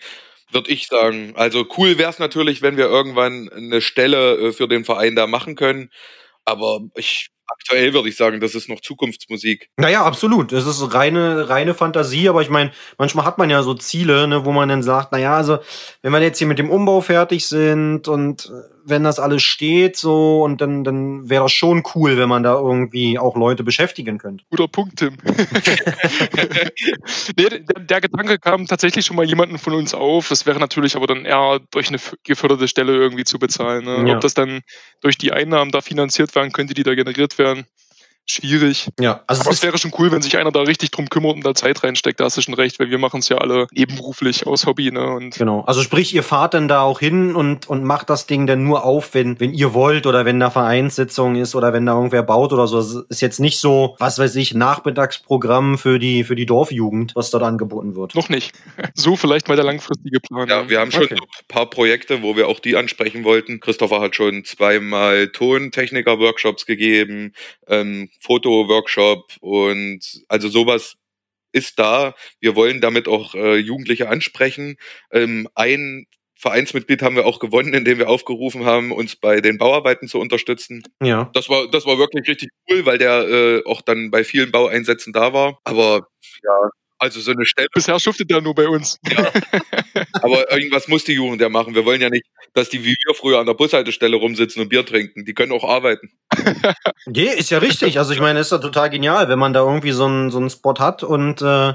Würde ich sagen. Also cool wäre es natürlich, wenn wir irgendwann eine Stelle äh, für den Verein da machen können. Aber ich aktuell würde ich sagen, das ist noch Zukunftsmusik. Naja, absolut. Es ist reine, reine Fantasie, aber ich meine, manchmal hat man ja so Ziele, ne, wo man dann sagt, naja, also, wenn wir jetzt hier mit dem Umbau fertig sind und äh, wenn das alles steht, so, und dann, dann wäre das schon cool, wenn man da irgendwie auch Leute beschäftigen könnte. Guter Punkt, Tim. nee, der, der Gedanke kam tatsächlich schon mal jemanden von uns auf. Das wäre natürlich aber dann eher durch eine geförderte Stelle irgendwie zu bezahlen. Ne? Ja. Ob das dann durch die Einnahmen da finanziert werden könnte, die da generiert werden, schwierig. Ja, also Aber es wäre schon cool, wenn sich einer da richtig drum kümmert und da Zeit reinsteckt, da hast du schon recht, weil wir machen es ja alle nebenberuflich aus Hobby, ne? Und Genau. Also sprich, ihr fahrt dann da auch hin und, und macht das Ding dann nur auf, wenn, wenn ihr wollt oder wenn da Vereinssitzung ist oder wenn da irgendwer baut oder so. Es ist jetzt nicht so, was weiß ich, Nachmittagsprogramm für die, für die Dorfjugend, was dort angeboten wird. noch nicht. So vielleicht mal der langfristige Plan. Ja, wir haben schon Okay. ein paar Projekte, wo wir auch die ansprechen wollten. Christopher hat schon zweimal Tontechniker-Workshops gegeben, ähm, Foto-Workshop und also sowas ist da. Wir wollen damit auch äh, Jugendliche ansprechen. Ähm, ein Vereinsmitglied haben wir auch gewonnen, indem wir aufgerufen haben, uns bei den Bauarbeiten zu unterstützen. Ja. Das war, das war wirklich richtig cool, weil der äh, auch dann bei vielen Baueinsätzen da war. Aber ja, also so eine Stelle. Bisher schuftet der nur bei uns. Aber irgendwas muss die Jugend ja machen. Wir wollen ja nicht, dass die wie wir früher an der Bushaltestelle rumsitzen und Bier trinken. Die können auch arbeiten. Nee, ist ja richtig. Also ich meine, ist ja total genial, wenn man da irgendwie so einen so einen Spot hat und äh,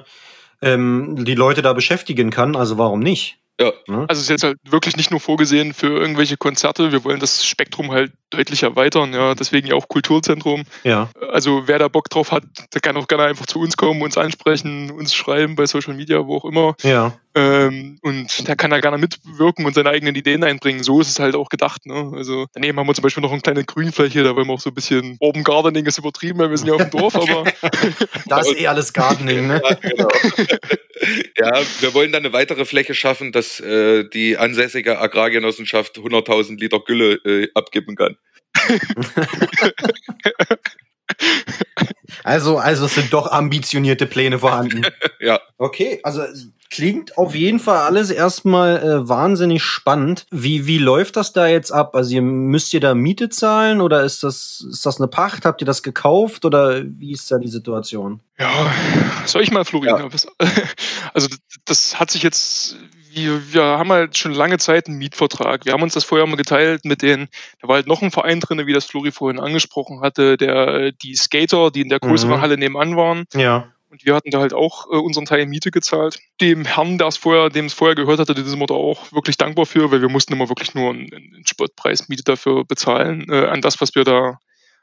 ähm, die Leute da beschäftigen kann. Also warum nicht? Ja, Ne? Also es ist jetzt halt wirklich nicht nur vorgesehen für irgendwelche Konzerte. Wir wollen das Spektrum halt deutlich erweitern. Ja, deswegen ja auch Kulturzentrum. Ja. Also wer da Bock drauf hat, der kann auch gerne einfach zu uns kommen, uns ansprechen, uns schreiben bei Social Media, wo auch immer. Ja. Ähm, und der kann da gerne mitwirken und seine eigenen Ideen einbringen. So ist es halt auch gedacht. Ne? Also daneben haben wir zum Beispiel noch eine kleine Grünfläche, da wollen wir auch so ein bisschen Urban Gardening ist übertrieben, weil wir sind ja auf dem Dorf, aber Da ist eh alles Gardening, ne? ja, genau. ja, wir wollen dann eine weitere Fläche schaffen, dass äh, die ansässige Agrargenossenschaft 100.000 Liter Gülle äh, abgeben kann. Also, also es sind doch ambitionierte Pläne vorhanden. Ja. Okay, also es klingt auf jeden Fall alles erstmal äh, wahnsinnig spannend. Wie, wie läuft das da jetzt ab? Also ihr müsst ihr da Miete zahlen oder ist das, ist das eine Pacht? Habt ihr das gekauft oder wie ist da die Situation? Ja, soll ich mal, Florian? Ja. Also das hat sich jetzt, wir, wir haben halt schon lange Zeit einen Mietvertrag. Wir haben uns das vorher mal geteilt mit den, da war halt noch ein Verein drin, wie das Flori vorhin angesprochen hatte, der die Skater, die in der größeren Mhm. Halle nebenan waren. Ja. Und wir hatten da halt auch äh, unseren Teil Miete gezahlt. Dem Herrn, der es vorher, dem es vorher gehört hatte, sind wir da auch wirklich dankbar für, weil wir mussten immer wirklich nur einen, einen Spottpreis Miete dafür bezahlen, äh, an das, was wir da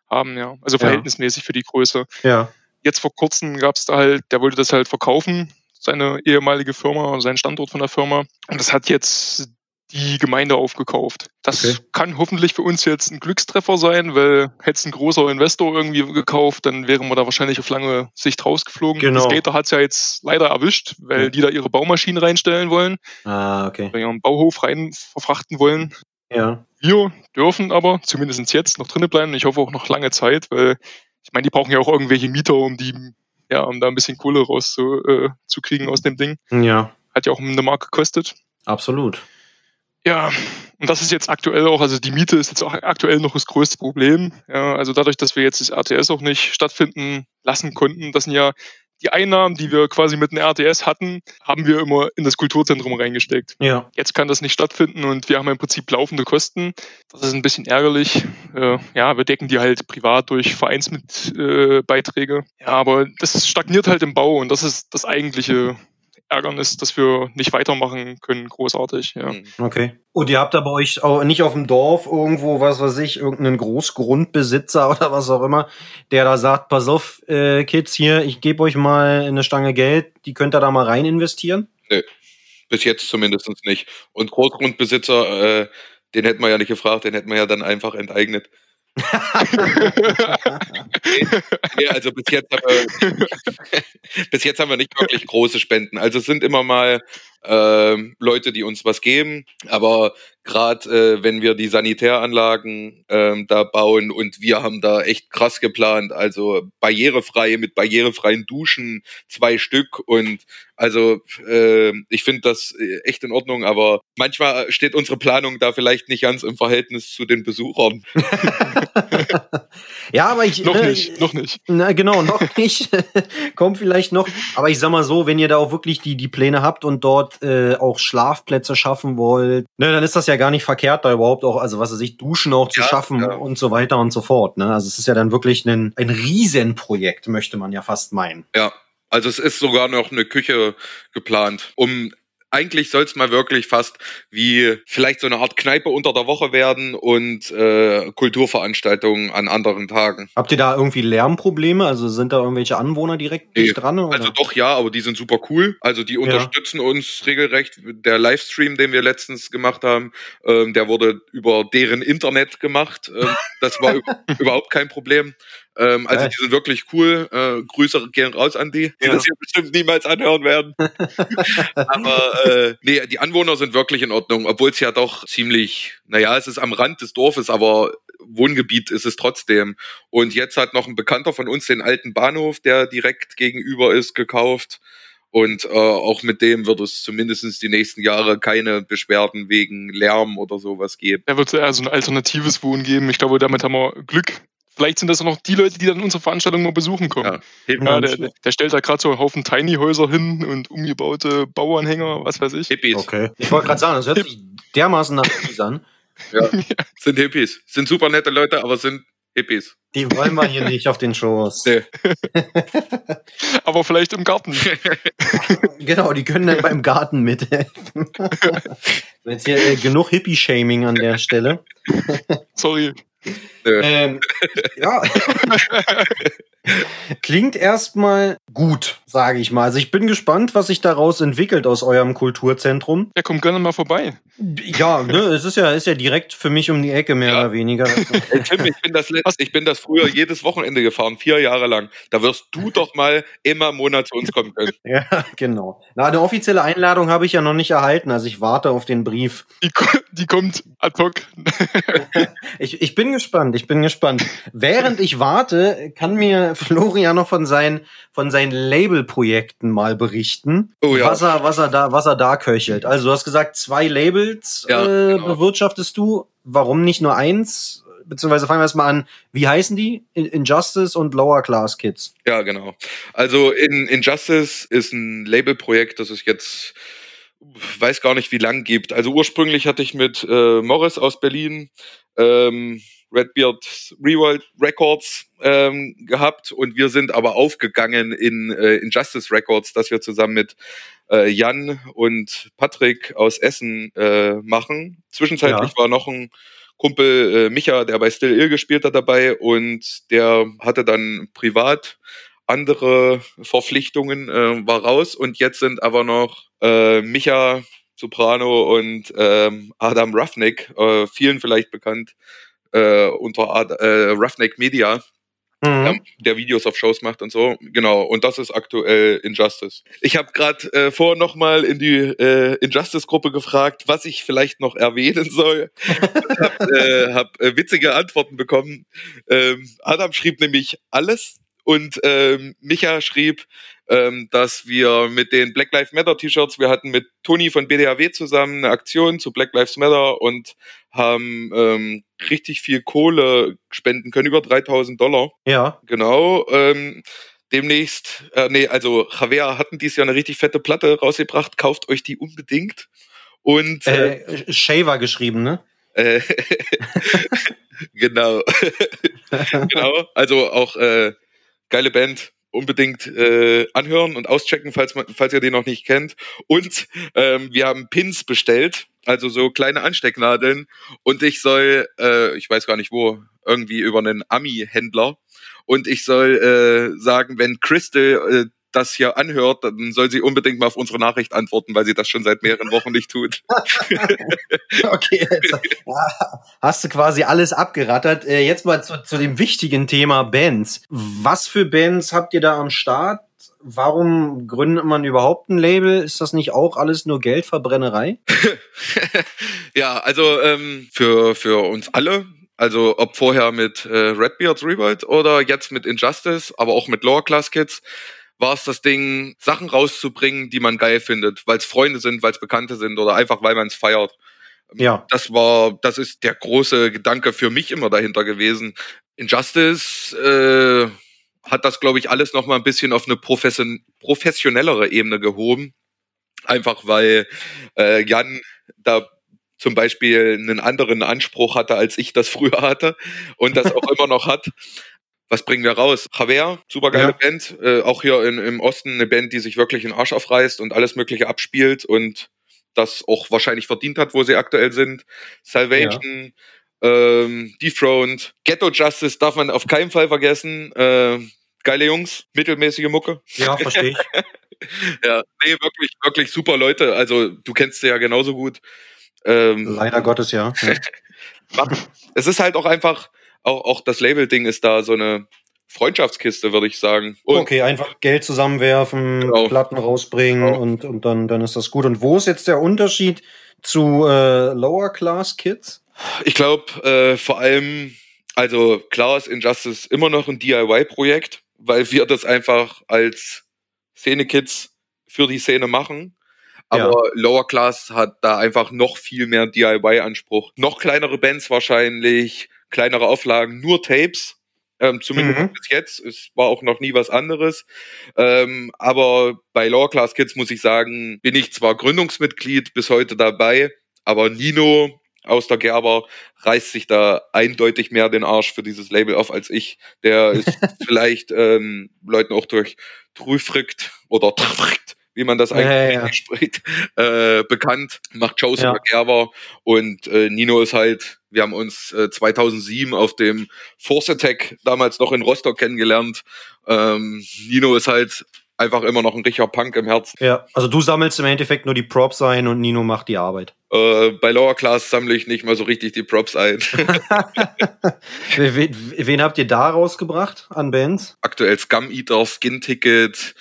haben, ja. Also Ja. verhältnismäßig für die Größe Ja. jetzt vor kurzem gab es da halt, der wollte das halt verkaufen, seine ehemalige Firma, seinen Standort von der Firma. Und das hat jetzt die Gemeinde aufgekauft. Das Okay. kann hoffentlich für uns jetzt ein Glückstreffer sein, weil hätte es ein großer Investor irgendwie gekauft, dann wären wir da wahrscheinlich auf lange Sicht rausgeflogen. Genau. Skater hat es ja jetzt leider erwischt, weil Ja. die da ihre Baumaschinen reinstellen wolollen, Ah, okay. ihren Bauhof rein verfrachten wollen. Ja. Wir dürfen aber, zumindest jetzt, noch drinnen bleiben. Ich hoffe auch noch lange Zeit, weil ich meine, die brauchen ja auch irgendwelche Mieter, um die, ja, um da ein bisschen Kohle rauszukriegen äh, zu kriegen aus dem Ding. Ja. Hat ja auch eine Mark gekostet. Absolut. Ja, und das ist jetzt aktuell auch, also die Miete ist jetzt auch aktuell noch das größte Problem. Ja, also dadurch, dass wir jetzt das RTS auch nicht stattfinden lassen konnten, das sind ja die Einnahmen, die wir quasi mit dem RTS hatten, haben wir immer in das Kulturzentrum reingesteckt. Ja. Jetzt kann das nicht stattfinden und wir haben im Prinzip laufende Kosten. Das ist ein bisschen ärgerlich. Äh, ja, wir decken die halt privat durch Vereinsmitbeiträge. Äh, ja, aber das stagniert halt im Bau und das ist das eigentliche Ärgernis, dass wir nicht weitermachen können, großartig. Ja. Mhm. Okay. Und ihr habt da bei euch auch nicht auf dem Dorf irgendwo, was weiß ich, irgendeinen Großgrundbesitzer oder was auch immer, der da sagt, pass auf, äh, Kids, hier, ich gebe euch mal eine Stange Geld, die könnt ihr da mal rein investieren? Bis jetzt zumindest nicht. Und Großgrundbesitzer, äh, den hätten wir ja nicht gefragt, den hätten wir ja dann einfach enteignet. Nee, also bis jetzt, wir, bis jetzt haben wir nicht wirklich große Spenden. Also es sind immer mal ähm, Leute, die uns was geben, aber gerade äh, wenn wir die Sanitäranlagen ähm, da bauen und wir haben da echt krass geplant, also barrierefrei mit barrierefreien Duschen, zwei Stück und also äh, ich finde das äh, echt in Ordnung, aber manchmal steht unsere Planung da vielleicht nicht ganz im Verhältnis zu den Besuchern. ja, aber ich. noch ne, nicht, noch nicht. Na, genau, noch nicht. Kommt vielleicht noch. Aber ich sag mal so, wenn ihr da auch wirklich die, die Pläne habt und dort äh, auch Schlafplätze schaffen wollt, ne, dann ist das ja gar nicht verkehrt, da überhaupt auch, also was weiß ich, Duschen auch zu Ja, schaffen ja. und so weiter und so fort. Ne? Also es ist ja dann wirklich ein, ein Riesenprojekt, möchte man ja fast meinen. Ja, also es ist sogar noch eine Küche geplant, um eigentlich soll es mal wirklich fast wie vielleicht so eine Art Kneipe unter der Woche werden und äh, Kulturveranstaltungen an anderen Tagen. Habt ihr da irgendwie Lärmprobleme? Also sind da irgendwelche Anwohner direkt Nee, dicht dran? Oder? Also doch ja, aber die sind super cool. Also die unterstützen uns regelrecht. Der Livestream, den wir letztens gemacht haben, ähm, der wurde über deren Internet gemacht. Ähm, das war üb- überhaupt kein Problem. Ähm, also die sind wirklich cool. Äh, Grüße gehen raus an die, die Ja. das hier bestimmt niemals anhören werden. Aber äh, nee, die Anwohner sind wirklich in Ordnung, obwohl es ja doch ziemlich, naja, es ist am Rand des Dorfes, aber Wohngebiet ist es trotzdem. Und jetzt hat noch ein Bekannter von uns den alten Bahnhof, der direkt gegenüber ist, gekauft. Und äh, auch mit dem wird es zumindest die nächsten Jahre keine Beschwerden wegen Lärm oder sowas geben. Da wird es eher so ein alternatives Wohnen geben. Ich glaube, damit haben wir Glück. Vielleicht sind das auch noch die Leute, die dann unsere Veranstaltung mal besuchen kommen. Ja. Ja, der, der, der stellt da gerade so einen Haufen Tiny-Häuser hin und umgebaute Bauanhänger, was weiß ich. Hippies Okay. Ich wollte gerade sagen, das hört sich dermaßen nach Hippies an. sind Hippies. Sind super nette Leute, aber sind Hippies. Die wollen wir hier nicht auf den Shows. Nee. Aber vielleicht im Garten. Genau, die können dann beim Garten mithelfen. Jetzt hier äh, genug Hippie-Shaming an der Stelle. Sorry. Ähm, ja. Klingt erstmal gut, sage ich mal. Also ich bin gespannt, was sich daraus entwickelt aus eurem Kulturzentrum. Ja, kommt gerne mal vorbei. Ja, ne, es ist ja, ist ja direkt für mich um die Ecke, mehr Ja. oder weniger. Ey, Tim, ich bin, das, ich bin das früher jedes Wochenende gefahren, vier Jahre lang. Da wirst du doch mal immer im Monat zu uns kommen können. ja, genau. Na, eine offizielle Einladung habe ich ja noch nicht erhalten, also ich warte auf den Brief. Die, die kommt ad hoc. Ich, ich bin gespannt, ich bin gespannt. Während ich warte, kann mir Florian noch von seinen, von seinen Labelprojekten mal berichten, Oh ja. was, er, was, er da, was er da köchelt. Also du hast gesagt, zwei Labels Ja, äh, genau. bewirtschaftest du. Warum nicht nur eins? Beziehungsweise fangen wir erst mal an. Wie heißen die? In- Injustice und Lower Class Kids. Ja, genau. Also in Injustice ist ein Labelprojekt, das es jetzt weiß gar nicht, wie lang gibt. Also ursprünglich hatte ich mit äh, Morris aus Berlin ähm, Redbeard Reworld Records ähm, gehabt. Und wir sind aber aufgegangen in äh, Injustice Records, das wir zusammen mit äh, Jan und Patrick aus Essen äh, machen. Zwischenzeitlich war noch ein Kumpel äh, Micha, der bei Still Ill gespielt hat, dabei. Und der hatte dann privat andere Verpflichtungen, äh, war raus. Und jetzt sind aber noch äh, Micha Soprano und ähm, Adam Roughneck, äh, vielen vielleicht bekannt äh, unter äh, Roughneck Media, Mhm. ja, der Videos auf Shows macht und so. Genau, und das ist aktuell Injustice. Ich habe gerade äh, vorher noch mal in die äh, Injustice-Gruppe gefragt, was ich vielleicht noch erwähnen soll. hab, äh, hab äh, witzige Antworten bekommen. Ähm, Adam schrieb nämlich alles und ähm, Micha schrieb, ähm, dass wir mit den Black Lives Matter T-Shirts, wir hatten mit Toni von BDAW zusammen eine Aktion zu Black Lives Matter und haben ähm, richtig viel Kohle spenden können, über 3000 Dollar. Ja. Genau. Ähm, demnächst, äh, nee, also Javier hatten dieses Jahr eine richtig fette Platte rausgebracht. Kauft euch die unbedingt. Und äh, Äh, Shaver geschrieben, ne? äh, genau. genau. Also auch äh, geile Band. Unbedingt äh, anhören und auschecken, falls, man, falls ihr den noch nicht kennt. Und ähm, wir haben Pins bestellt, also so kleine Anstecknadeln. Und ich soll, äh, ich weiß gar nicht wo, irgendwie über einen Ami-Händler. Und ich soll äh, sagen, wenn Crystal äh, das hier anhört, dann soll sie unbedingt mal auf unsere Nachricht antworten, weil sie das schon seit mehreren Wochen nicht tut. Okay, jetzt hast du quasi alles abgerattert. Äh, Jetzt mal zu, zu dem wichtigen Thema Bands. Was für Bands habt ihr da am Start? Warum gründet man überhaupt ein Label? Ist das nicht auch alles nur Geldverbrennerei? ja, also ähm, für, für uns alle, also ob vorher mit äh, Redbeards Revolt oder jetzt mit Injustice, aber auch mit Lower Class Kids, war es das Ding, Sachen rauszubringen, die man geil findet, weil es Freunde sind, weil es Bekannte sind oder einfach weil man es feiert. Ja. Das war, das ist der große Gedanke für mich immer dahinter gewesen. Injustice äh, hat das, glaube ich, alles noch mal ein bisschen auf eine profession professionellere Ebene gehoben. Einfach weil äh, Jan da zum Beispiel einen anderen Anspruch hatte, als ich das früher hatte und das auch immer noch hat. Was bringen wir raus? Javier, super geile Ja. Band. Äh, auch hier in, im Osten eine Band, die sich wirklich den Arsch aufreißt und alles Mögliche abspielt und das auch wahrscheinlich verdient hat, wo sie aktuell sind. Salvation, ähm, Dethroned, Ghetto Justice darf man auf keinen Fall vergessen. Äh, geile Jungs, mittelmäßige Mucke. Ja, verstehe ich. ja, nee, wirklich, wirklich super Leute. Also du kennst sie ja genauso gut. Ähm, Leider Gottes, ja. ja. es ist halt auch einfach, auch, auch das Label-Ding ist da so eine Freundschaftskiste, würde ich sagen. Und okay, einfach Geld zusammenwerfen, genau. Platten rausbringen genau. und, und dann, dann ist das gut. Und wo ist jetzt der Unterschied zu äh, Lower Class Kids? Ich glaube, äh, vor allem, also klar ist Injustice immer noch ein DIY-Projekt, weil wir das einfach als Szene-Kids für die Szene machen. Aber ja. Lower Class hat da einfach noch viel mehr DIY-Anspruch. Noch kleinere Bands wahrscheinlich, kleinere Auflagen, nur Tapes. Ähm, zumindest mhm. bis jetzt. Es war auch noch nie was anderes. Ähm, aber bei Lower Class Kids muss ich sagen, bin ich zwar Gründungsmitglied bis heute dabei, aber Nino aus der Gerber reißt sich da eindeutig mehr den Arsch für dieses Label auf als ich. Der ist vielleicht ähm, Leuten auch durch Trüfrickt oder Trüfrickt wie man das eigentlich ja, ja. spricht, äh, bekannt, macht Shows ja. Gerber und äh, Nino ist halt, wir haben uns äh, 2007 auf dem Force Attack damals noch in Rostock kennengelernt. Ähm, Nino ist halt einfach immer noch ein richtiger Punk im Herzen. Ja, also du sammelst im Endeffekt nur die Props ein und Nino macht die Arbeit. Äh, bei Lower Class sammle ich nicht mal so richtig die Props ein. wen, wen, habt ihr da rausgebracht an Bands? Aktuell Scum Eater, Skin Ticket,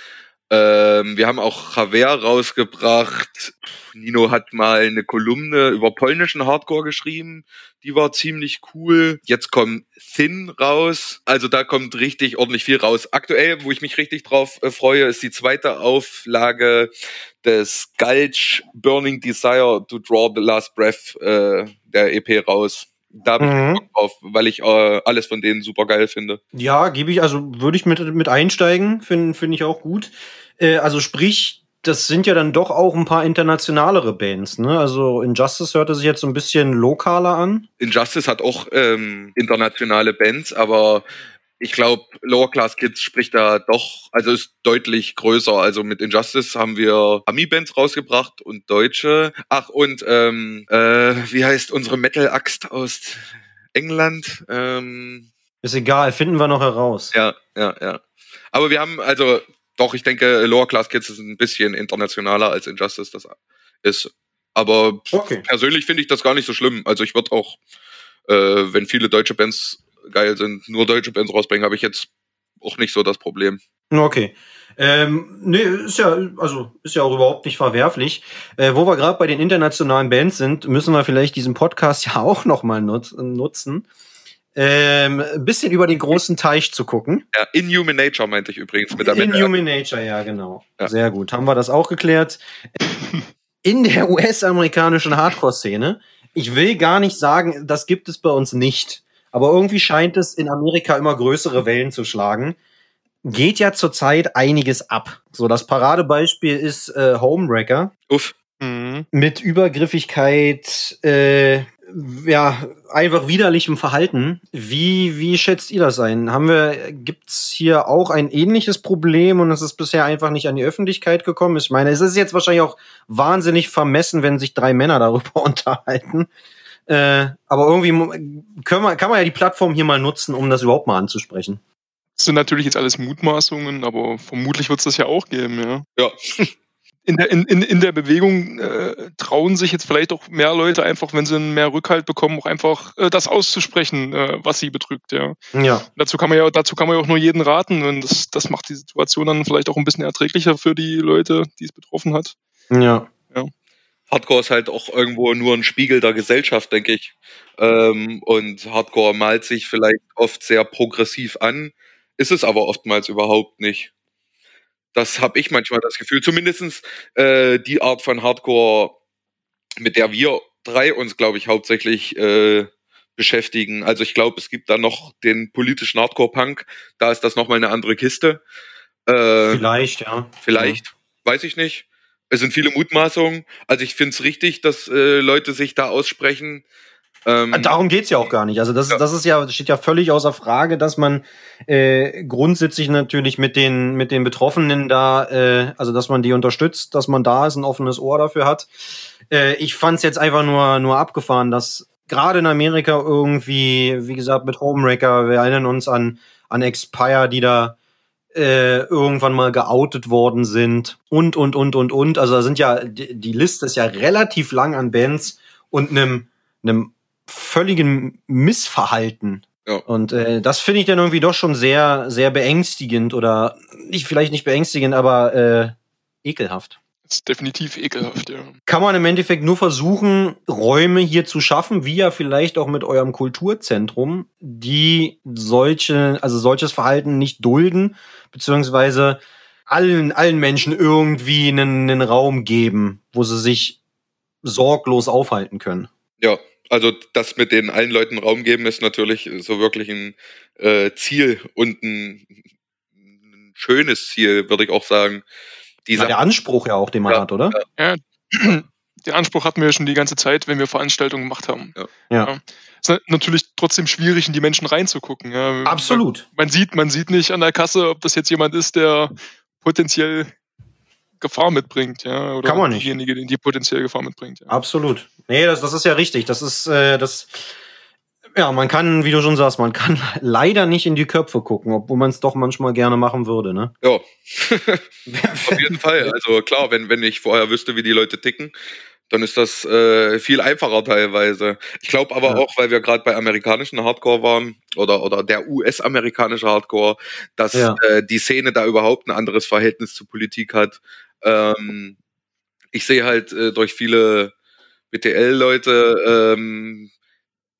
ähm, wir haben auch Javier rausgebracht. Nino hat mal eine Kolumne über polnischen Hardcore geschrieben. Die war ziemlich cool. Jetzt kommt Thin raus. Also da kommt richtig ordentlich viel raus. Aktuell, wo ich mich richtig drauf äh, freue, ist die zweite Auflage des Gulch Burning Desire to Draw the Last Breath äh, der EP raus. Da habe ich mhm. Bock drauf, weil ich äh, alles von denen super geil finde. Ja, gebe ich, also würde ich mit, mit einsteigen, finde find ich auch gut. Äh, also sprich, das sind ja dann doch auch ein paar internationalere Bands, ne? Also Injustice hörte sich jetzt so ein bisschen lokaler an. Injustice hat auch ähm, internationale Bands, aber ich glaube, Lower Class Kids spricht da doch, also ist deutlich größer. Also mit Injustice haben wir Ami-Bands rausgebracht und Deutsche. Ach, und ähm, äh, wie heißt unsere Metal-Axt aus England? Ähm, ist egal, finden wir noch heraus. Ja, ja, ja. Aber wir haben, also doch, ich denke, Lower Class Kids ist ein bisschen internationaler als Injustice das ist. Aber okay. persönlich finde ich das gar nicht so schlimm. Also ich würde auch, äh, wenn viele deutsche Bands geil sind, nur deutsche Bands rausbringen, habe ich jetzt auch nicht so das Problem. Okay. Ähm, nee, ist ja, also ist ja auch überhaupt nicht verwerflich. Äh, wo wir gerade bei den internationalen Bands sind, müssen wir vielleicht diesen Podcast ja auch nochmal nut nutzen ähm, ein bisschen über den großen Teich zu gucken. Ja, Inhuman Nature meinte ich übrigens mit der Inhuman Nature, ja, genau. Ja. Sehr gut. Haben wir das auch geklärt. In der US-amerikanischen Hardcore-Szene, ich will gar nicht sagen, das gibt es bei uns nicht. Aber irgendwie scheint es in Amerika immer größere Wellen zu schlagen. Geht ja zurzeit einiges ab. So, das Paradebeispiel ist äh, Homewrecker. Uff. Mhm. Mit Übergriffigkeit, äh, ja, einfach widerlichem Verhalten. Wie, wie schätzt ihr das ein? Haben wir, gibt's hier auch ein ähnliches Problem und es ist bisher einfach nicht an die Öffentlichkeit gekommen? Ich meine, es ist jetzt wahrscheinlich auch wahnsinnig vermessen, wenn sich drei Männer darüber unterhalten. Äh, aber irgendwie können wir, kann man ja die Plattform hier mal nutzen, um das überhaupt mal anzusprechen. Das sind natürlich jetzt alles Mutmaßungen, aber vermutlich wird es das ja auch geben, ja. Ja. in der, in, in, der Bewegung äh, trauen sich jetzt vielleicht auch mehr Leute einfach, wenn sie mehr Rückhalt bekommen, auch einfach äh, das auszusprechen, äh, was sie bedrückt, ja. Ja. Dazu kann man ja, dazu kann man ja auch nur jeden raten und das, das macht die Situation dann vielleicht auch ein bisschen erträglicher für die Leute, die es betroffen hat. Ja. ja. Hardcore ist halt auch irgendwo nur ein Spiegel der Gesellschaft, denke ich. Ähm, und Hardcore malt sich vielleicht oft sehr progressiv an, ist es aber oftmals überhaupt nicht. Das habe ich manchmal das Gefühl. Zumindestens äh, die Art von Hardcore, mit der wir drei uns, glaube ich, hauptsächlich äh, beschäftigen. Also ich glaube, es gibt da noch den politischen Hardcore-Punk. Da ist das nochmal eine andere Kiste. Äh, vielleicht, ja. Vielleicht, ja. weiß ich nicht. Es sind viele Mutmaßungen. Also ich finde es richtig, dass äh, Leute sich da aussprechen. Ähm, Darum geht's ja auch gar nicht. Also das, ja. das ist ja, steht ja völlig außer Frage, dass man äh, grundsätzlich natürlich mit den, mit den Betroffenen da, äh, also dass man die unterstützt, dass man da ist, ein offenes Ohr dafür hat. Äh, ich fand es jetzt einfach nur, nur abgefahren, dass gerade in Amerika irgendwie, wie gesagt, mit Homewrecker, wir erinnern uns an, an Expire, die da äh, irgendwann mal geoutet worden sind und, und, und, und, und. Also da sind ja, die, die Liste ist ja relativ lang an Bands und einem, einem völligen Missverhalten. Ja. Und äh, das finde ich dann irgendwie doch schon sehr, sehr beängstigend oder nicht, vielleicht nicht beängstigend, aber äh, ekelhaft. Das ist definitiv ekelhaft, ja. Kann man im Endeffekt nur versuchen, Räume hier zu schaffen, wie ja vielleicht auch mit eurem Kulturzentrum, die solche, also solches Verhalten nicht dulden, beziehungsweise allen, allen Menschen irgendwie einen, einen Raum geben, wo sie sich sorglos aufhalten können. Ja, also das mit den allen Leuten Raum geben ist natürlich so wirklich ein äh, Ziel und ein, ein schönes Ziel, würde ich auch sagen. Ja, der Anspruch ja auch, den man Ja, hat, oder? Ja, den Anspruch hatten wir ja schon die ganze Zeit, wenn wir Veranstaltungen gemacht haben. Ja. Ja. Es ist natürlich trotzdem schwierig, in die Menschen reinzugucken. Ja. Absolut. Man sieht, man sieht nicht an der Kasse, ob das jetzt jemand ist, der potenziell Gefahr mitbringt, ja. Oder Kann man nicht. diejenige, die potenziell Gefahr mitbringt. Ja. Absolut. Nee, das, das ist ja richtig. Das ist, äh, das, ja, man kann, wie du schon sagst, man kann leider nicht in die Köpfe gucken, obwohl man es doch manchmal gerne machen würde, ne? Ja, auf jeden Fall. Also klar, wenn, wenn ich vorher wüsste, wie die Leute ticken, dann ist das äh, viel einfacher teilweise. Ich glaube aber Ja. auch, weil wir gerade bei amerikanischen Hardcore waren oder, oder der US-amerikanische Hardcore, dass Ja. äh, die Szene da überhaupt ein anderes Verhältnis zu Politik hat. Ähm, ich sehe halt äh, durch viele BTL-Leute, ähm,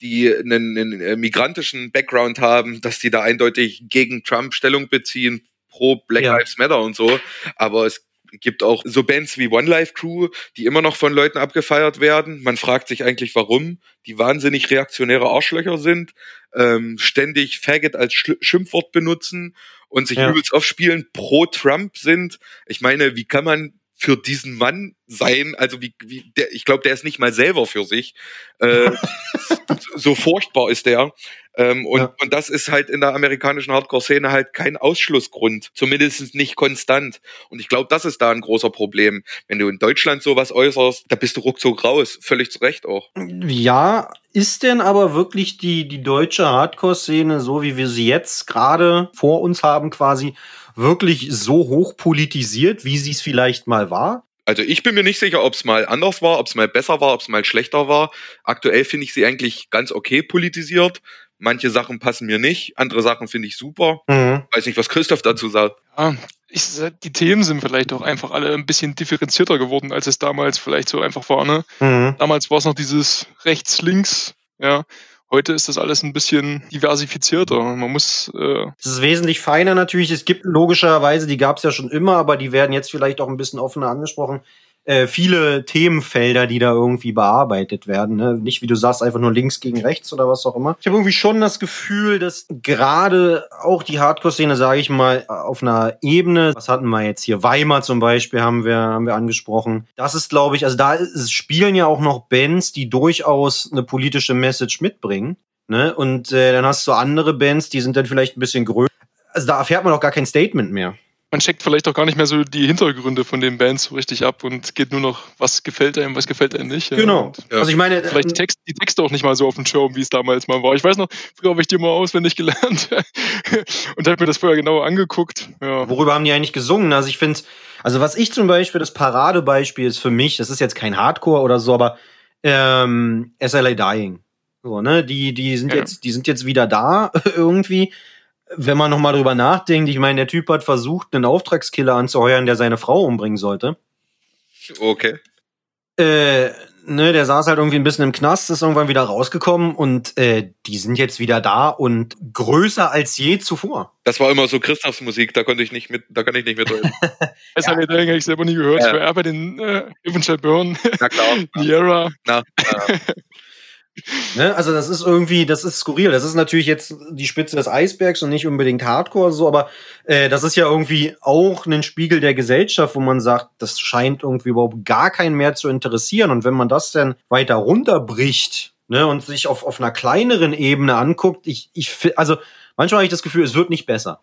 die einen, einen äh, migrantischen Background haben, dass die da eindeutig gegen Trump Stellung beziehen, pro Black Ja. Lives Matter und so. Aber es gibt auch so Bands wie One Life Crew, die immer noch von Leuten abgefeiert werden. Man fragt sich eigentlich, warum die wahnsinnig reaktionäre Arschlöcher sind, ähm, ständig Faggot als Schl Schimpfwort benutzen und sich Ja. übelst aufspielen, pro Trump sind. Ich meine, wie kann man für diesen Mann sein? Also wie, wie der, ich glaube, der ist nicht mal selber für sich. Äh, so furchtbar ist der. Ähm, und, Ja. und das ist halt in der amerikanischen Hardcore-Szene halt kein Ausschlussgrund. Zumindest nicht konstant. Und ich glaube, das ist da ein großer Problem. Wenn du in Deutschland sowas äußerst, da bist du ruckzuck raus. Völlig zu Recht auch. Ja, ist denn aber wirklich die, die deutsche Hardcore-Szene, so wie wir sie jetzt gerade vor uns haben, quasi wirklich so hoch politisiert, wie sie es vielleicht mal war? Also ich bin mir nicht sicher, ob es mal anders war, ob es mal besser war, ob es mal schlechter war. Aktuell finde ich sie eigentlich ganz okay politisiert. Manche Sachen passen mir nicht, andere Sachen finde ich super. Mhm. Weiß nicht, was Christoph dazu sagt. Ja, ich, die Themen sind vielleicht auch einfach alle ein bisschen differenzierter geworden, als es damals vielleicht so einfach war. Ne? Mhm. Damals war es noch dieses rechts-links, ja. Heute ist das alles ein bisschen diversifizierter. Man muss, äh, Es ist wesentlich feiner natürlich. Es gibt logischerweise, die gab es ja schon immer, aber die werden jetzt vielleicht auch ein bisschen offener angesprochen. Äh, viele Themenfelder, die da irgendwie bearbeitet werden. Ne? Nicht, wie du sagst, einfach nur links gegen rechts oder was auch immer. Ich habe irgendwie schon das Gefühl, dass gerade auch die Hardcore-Szene, sage ich mal, auf einer Ebene, was hatten wir jetzt hier? Weimar zum Beispiel haben wir, haben wir angesprochen. Das ist, glaube ich, also da ist, spielen ja auch noch Bands, die durchaus eine politische Message mitbringen. Ne? Und äh, dann hast du andere Bands, die sind dann vielleicht ein bisschen größer. Also da erfährt man auch gar kein Statement mehr. Man checkt vielleicht auch gar nicht mehr so die Hintergründe von den Bands so richtig ab und geht nur noch, was gefällt einem, was gefällt einem nicht. ja. Genau. Ja. Also ich meine, Vielleicht die, äh, Text, die Texte auch nicht mal so auf dem Schirm, wie es damals mal war. Ich weiß noch, früher habe ich die mal auswendig gelernt und habe mir das vorher genauer angeguckt. Ja. worüber haben die eigentlich gesungen? Also ich finde, also was ich zum Beispiel, das Paradebeispiel ist für mich, das ist jetzt kein Hardcore oder so, aber ähm, SLA Dying. So, ne? Die, die sind Ja. jetzt, die sind jetzt wieder da irgendwie. Wenn man nochmal drüber nachdenkt, ich meine, der Typ hat versucht, einen Auftragskiller anzuheuern, der seine Frau umbringen sollte. Okay. Äh, ne, der saß halt irgendwie ein bisschen im Knast, ist irgendwann wieder rausgekommen und äh, die sind jetzt wieder da und größer als je zuvor. Das war immer so Christophs Musik, da konnte ich nicht mit, da kann ich nicht mitreden. Das habe ich selber nie gehört. Ja. Ich war eher bei den äh, Evangeline Byrne, Na klar. Niera. Na, na, Ne? Also das ist irgendwie, das ist skurril. Das ist natürlich jetzt die Spitze des Eisbergs und nicht unbedingt Hardcore so, aber äh, das ist ja irgendwie auch ein Spiegel der Gesellschaft, wo man sagt, das scheint irgendwie überhaupt gar keinen mehr zu interessieren. Und wenn man das dann weiter runterbricht ne, und sich auf, auf einer kleineren Ebene anguckt, ich, ich also manchmal habe ich das Gefühl, es wird nicht besser.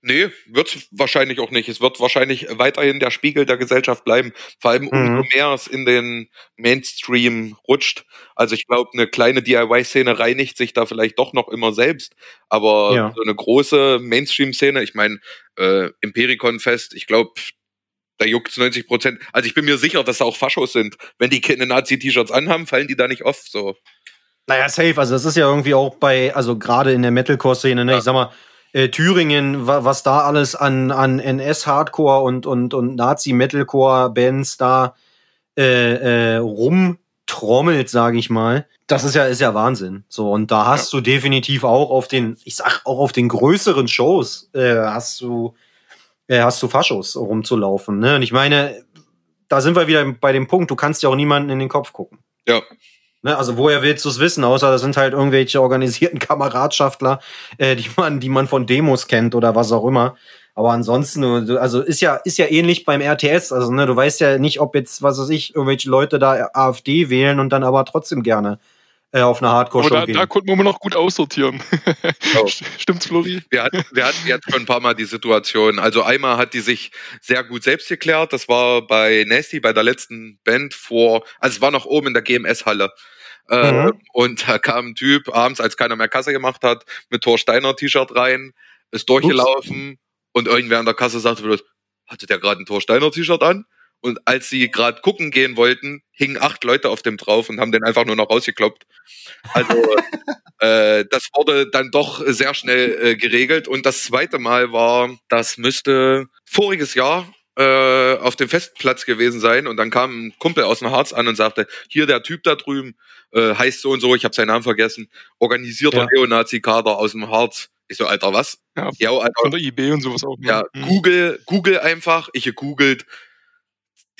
Nee, wird wahrscheinlich auch nicht. Es wird wahrscheinlich weiterhin der Spiegel der Gesellschaft bleiben. Vor allem umso Mhm. mehr es in den Mainstream rutscht. Also ich glaube, eine kleine DIY-Szene reinigt sich da vielleicht doch noch immer selbst. Aber Ja. so eine große Mainstream-Szene, ich meine, äh, Impericon-Fest, ich glaube, da juckt 90 Prozent. Also ich bin mir sicher, dass da auch Faschos sind. Wenn die keine Nazi-T-Shirts anhaben, fallen die da nicht off. So. Naja, safe. Also das ist ja irgendwie auch bei, also gerade in der Metalcore-Szene, ne? Ja. Ich sag mal, äh, Thüringen, wa was da alles an, an NS-Hardcore und, und, und Nazi-Metalcore-Bands da äh, äh, rumtrommelt, sage ich mal. Das ist ja, ist ja Wahnsinn. So, und da hast du definitiv auch auf den, ich sag auch auf den größeren Shows, äh, hast du, äh, hast du Faschos rumzulaufen. Ne? Und ich meine, da sind wir wieder bei dem Punkt, du kannst ja auch niemanden in den Kopf gucken. Ja. Ne, also woher willst du es wissen, außer das sind halt irgendwelche organisierten Kameradschaftler, äh, die man, die man von Demos kennt oder was auch immer. Aber ansonsten, du- also ist ja, ist ja ähnlich beim RTS. Also, ne, du weißt ja nicht, ob jetzt, was weiß ich, irgendwelche Leute da AfD wählen und dann aber trotzdem gerne äh, auf eine Hardcore-Show da, gehen. da konnten wir immer noch gut aussortieren. Oh. Stimmt's, Flori? Wir hatten, wir hatten jetzt schon ein paar Mal die Situation. Also einmal hat die sich sehr gut selbst geklärt. Das war bei Nasty, bei der letzten Band vor, also es war noch oben in der GMS-Halle. Äh, Mhm. Und da kam ein Typ abends, als keiner mehr Kasse gemacht hat, mit Thor Steiner T-Shirt rein, ist durchgelaufen und irgendwer an der Kasse sagte hatte der gerade ein Thor Steiner T-Shirt an? Und als sie gerade gucken gehen wollten, hingen acht Leute auf dem drauf und haben den einfach nur noch rausgekloppt. Also äh, das wurde dann doch sehr schnell äh, geregelt. Und das zweite Mal war, das müsste voriges Jahr äh, auf dem Festplatz gewesen sein. Und dann kam ein Kumpel aus dem Harz an und sagte, hier der Typ da drüben äh, heißt so und so, ich habe seinen Namen vergessen, organisierter Ja. Neonazi-Kader aus dem Harz. Ich so, Alter, was? Ja, Ja, Alter, von der IB und sowas auch. ne? ja, Mhm. Google, Google einfach. Ich gegoogelt.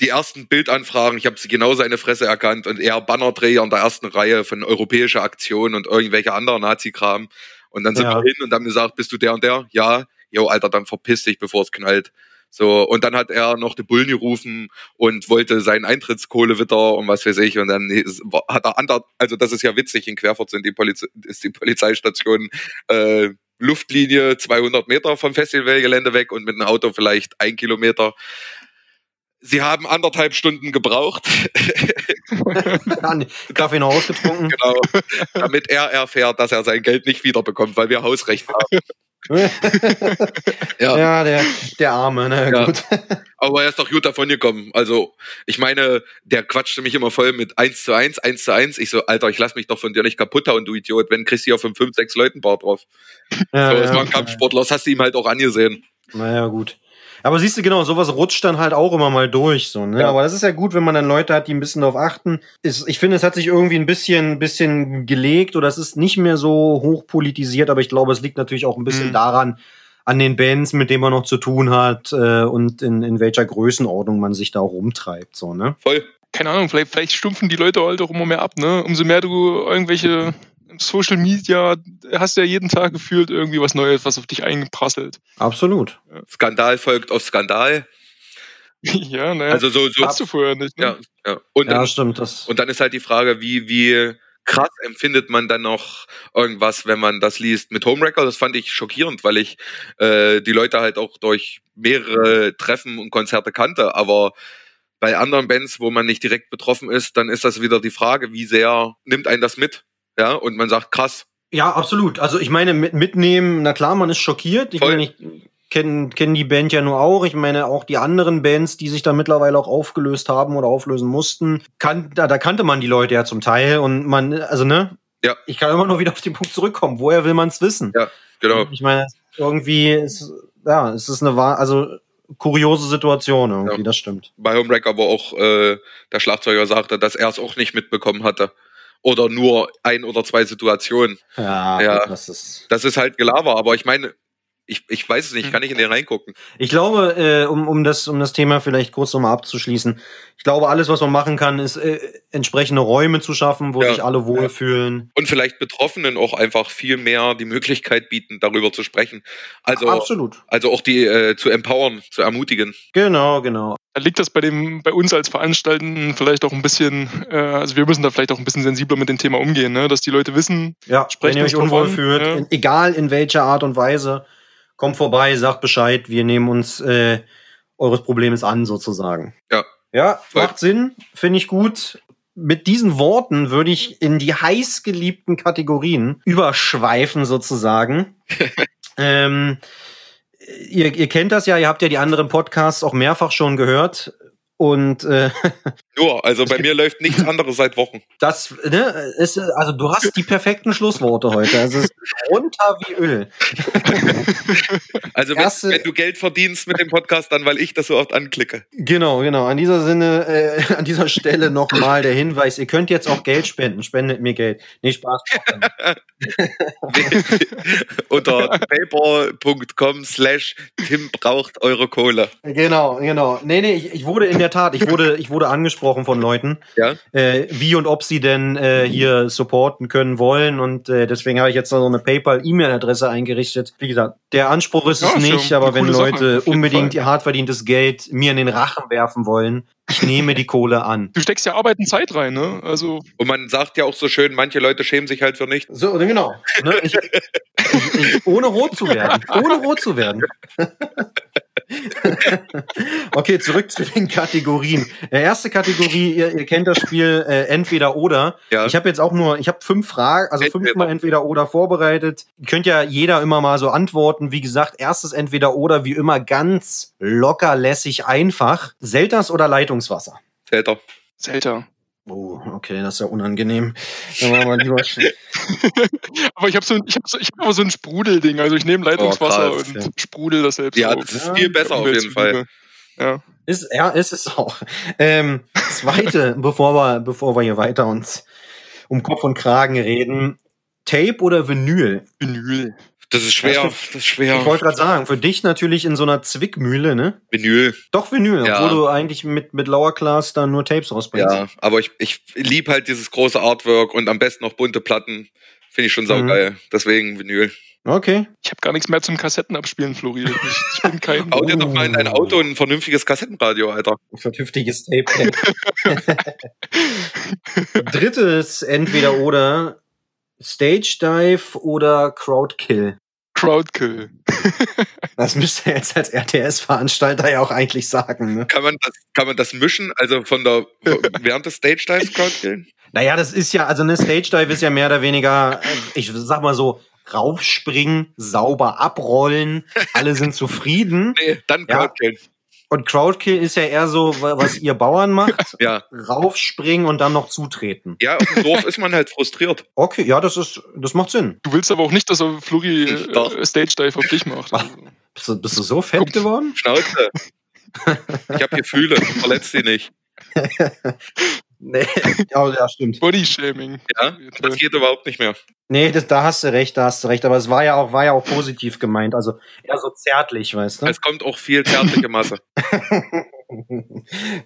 Die ersten Bildanfragen, ich habe sie genau seine Fresse erkannt und er Bannerträger in der ersten Reihe von europäischer Aktion und irgendwelche anderen Nazi-Kram. Und dann sind Ja. wir hin und haben gesagt, bist du der und der? Ja. Jo, Alter, dann verpiss dich, bevor es knallt. So, und dann hat er noch die Bullen gerufen und wollte seinen Eintrittskohlewitter und was weiß ich. Und dann hat er ander, also das ist ja witzig, in Querfurt sind die Poliz ist die Polizeistation äh, Luftlinie 200 Meter vom Festivalgelände weg und mit einem Auto vielleicht ein Kilometer. Sie haben anderthalb Stunden gebraucht, Kaffee noch ausgetrunken. genau, damit er erfährt, dass er sein Geld nicht wiederbekommt, weil wir Hausrecht haben. Ja. ja, der, der Arme, ne? Ja. Gut. Aber er ist doch gut davon gekommen. Also, ich meine, der quatschte mich immer voll mit 1 zu 1, 1 zu 1. Ich so, Alter, ich lass mich doch von dir nicht kaputt hauen, du Idiot. Wenn kriegst du von 5, 6 Leuten Bar drauf. Ja, so, ja. war ein Kampfsportler, das hast du ihm halt auch angesehen. Naja, gut. Aber siehst du, genau, sowas rutscht dann halt auch immer mal durch, so, ne? Ja. Aber das ist ja gut, wenn man dann Leute hat, die ein bisschen darauf achten. Ist, ich finde, es hat sich irgendwie ein bisschen, bisschen gelegt oder es ist nicht mehr so hochpolitisiert, aber ich glaube, es liegt natürlich auch ein bisschen Mhm. daran, an den Bands, mit denen man noch zu tun hat, äh, und in, in welcher Größenordnung man sich da auch rumtreibt, so, ne? Voll. Keine Ahnung, vielleicht, vielleicht stumpfen die Leute halt auch immer mehr ab, ne? Umso mehr du irgendwelche Social Media hast du ja jeden Tag gefühlt irgendwie was Neues, was auf dich eingeprasselt. Absolut. Skandal folgt auf Skandal. ja, naja. Also so, so hast du vorher nicht, ne? ja, ja. Und, Ja, dann, stimmt. Das, und dann ist halt die Frage, wie, wie krass empfindet man dann noch irgendwas, wenn man das liest mit Homewrecker? Das fand ich schockierend, weil ich äh, die Leute halt auch durch mehrere Treffen und Konzerte kannte. Aber bei anderen Bands, wo man nicht direkt betroffen ist, dann ist das wieder die Frage, wie sehr nimmt einen das mit? Ja, und man sagt, krass, Ja, absolut. Also ich meine, mit, mitnehmen, na klar, man ist schockiert. Ich Voll. meine, ich kenne kenn die Band ja nur auch. Ich meine, auch die anderen Bands, die sich da mittlerweile auch aufgelöst haben oder auflösen mussten, kan da, da kannte man die Leute ja zum Teil. Und man, also ne? Ja. Ich kann immer nur wieder auf den Punkt zurückkommen. Woher will man es wissen? Ja, genau. Ich meine, irgendwie ist, ja, es ist eine, wahr- also kuriose Situation irgendwie, Ja. das stimmt. bei Homewrecker, wo auch äh, der Schlagzeuger sagte, dass er es auch nicht mitbekommen hatte. Oder nur ein oder zwei Situationen. Ja, Ja. das ist. Das ist halt Gelaber, aber ich meine, ich, ich weiß es nicht, ich kann nicht in den reingucken. Ich glaube, äh, um, um, das, um das Thema vielleicht kurz nochmal abzuschließen, ich glaube, alles, was man machen kann, ist äh, entsprechende Räume zu schaffen, wo Ja. sich alle wohlfühlen. Und vielleicht Betroffenen auch einfach viel mehr die Möglichkeit bieten, darüber zu sprechen. Also, Absolut. also auch die äh, zu empowern, zu ermutigen. Genau, genau. Da liegt das bei dem, bei uns als Veranstaltenden vielleicht auch ein bisschen, äh, also wir müssen da vielleicht auch ein bisschen sensibler mit dem Thema umgehen, ne? dass die Leute wissen, Ja, Sprecht wenn ihr euch unwohl fühlt, ja. in, egal in welcher Art und Weise, kommt vorbei, sagt Bescheid, wir nehmen uns äh, eures Problems an, sozusagen. Ja. Ja, Voll. macht Sinn, finde ich gut. Mit diesen Worten würde ich in die heißgeliebten Kategorien überschweifen, sozusagen. ähm, ihr, ihr kennt das ja, ihr habt ja die anderen Podcasts auch mehrfach schon gehört. Und äh, Nur, also bei mir läuft nichts anderes seit Wochen. das, ne, ist, also du hast die perfekten Schlussworte heute. Also es ist runter wie Öl. Also wenn, Erste- wenn du Geld verdienst mit dem Podcast, dann weil ich das so oft anklicke. Genau, genau. An dieser Sinne, äh, an dieser Stelle nochmal der Hinweis, ihr könnt jetzt auch Geld spenden. Spendet mir Geld. Nee, Spaß. Unter paypal.com slash Tim braucht eure Kohle. genau, genau. Nee, nee, ich, ich wurde in der Tat, ich wurde, ich wurde angesprochen von Leuten, Ja? äh, wie und ob sie denn äh, hier supporten können wollen. Und äh, deswegen habe ich jetzt noch so eine PayPal-E-Mail-Adresse eingerichtet. Wie gesagt, der Anspruch ist Ja, es nicht, aber wenn Sache, Leute jeden unbedingt ihr hart verdientes Geld mir in den Rachen werfen wollen, ich nehme die Kohle an. Du steckst ja Arbeit und Zeit rein, ne? Also, Und man sagt ja auch so schön, manche Leute schämen sich halt für nichts. So, genau. Ne? Ich, ich, ich, ohne rot zu werden. Ohne rot zu werden. okay, zurück zu den Kategorien. Äh, erste Kategorie, ihr, ihr kennt das Spiel äh, entweder oder. Ja. Ich habe jetzt auch nur, ich habe fünf Fragen, also Entweder. fünfmal entweder oder vorbereitet. Ihr könnt ja jeder immer mal so antworten. Wie gesagt, erstes entweder oder, wie immer ganz locker, lässig, einfach. Selters oder Leitungswasser? Täter. Zelda. Oh, okay, das ist ja unangenehm. Dann machen wir lieber Aber ich habe so, ein- ich hab so, ich hab aber so ein Sprudelding. Also ich nehme Leitungswasser Oh, krass, und ja. sprudel das selbst Ja, das ist Ja, viel besser auf jeden Fall. Ja. Ist, ja, ist es auch. Ähm, zweite, bevor wir, bevor wir hier weiter uns um Kopf und Kragen reden. Tape oder Vinyl? Vinyl. Das ist schwer. Das Das ist schwer. Ich wollte gerade sagen, für dich natürlich in so einer Zwickmühle, ne? Vinyl. Doch Vinyl, Ja. obwohl du eigentlich mit, mit Lower Class dann nur Tapes rausbringst. Ja, aber ich, ich lieb halt dieses große Artwork und am besten noch bunte Platten. Finde ich schon saugeil. Deswegen Vinyl. Okay. Ich habe gar nichts mehr zum Kassettenabspielen, Flori. Ich, ich bin kein. Bau dir doch mal in dein Auto ein vernünftiges Kassettenradio, Alter. Ein vernünftiges Tape. Drittes entweder oder Stage Dive oder Crowdkill. Crowdkill. Das müsste er jetzt als RTS-Veranstalter ja auch eigentlich sagen, ne? Kann man das, kann man das mischen? Also von der während des Stage Dives Crowd killen? Naja, das ist ja, also eine Stage Dive ist ja mehr oder weniger, äh, ich sag mal so, raufspringen, sauber abrollen, alle sind zufrieden. Nee, dann Ja. Und Crowdkill ist ja eher so, wa- was ihr Bauern macht. Ja. Raufspringen und dann noch zutreten. Ja, auf dem Dorf ist man halt frustriert. Okay, ja, das ist, das macht Sinn. Du willst aber auch nicht, dass er Flori Hm, Doch. äh, Stage Dive auf dich macht. Bist du, bist du so fett geworden? Schnauze. Ich habe Gefühle, verletzt sie nicht. Nee, ja, ja, stimmt. Bodyshaming. Ja, das geht überhaupt nicht mehr. Nee, das, da hast du recht, da hast du recht. Aber es war ja auch, war ja auch positiv gemeint. Also eher so zärtlich, weißt du? Es kommt auch viel zärtliche Masse.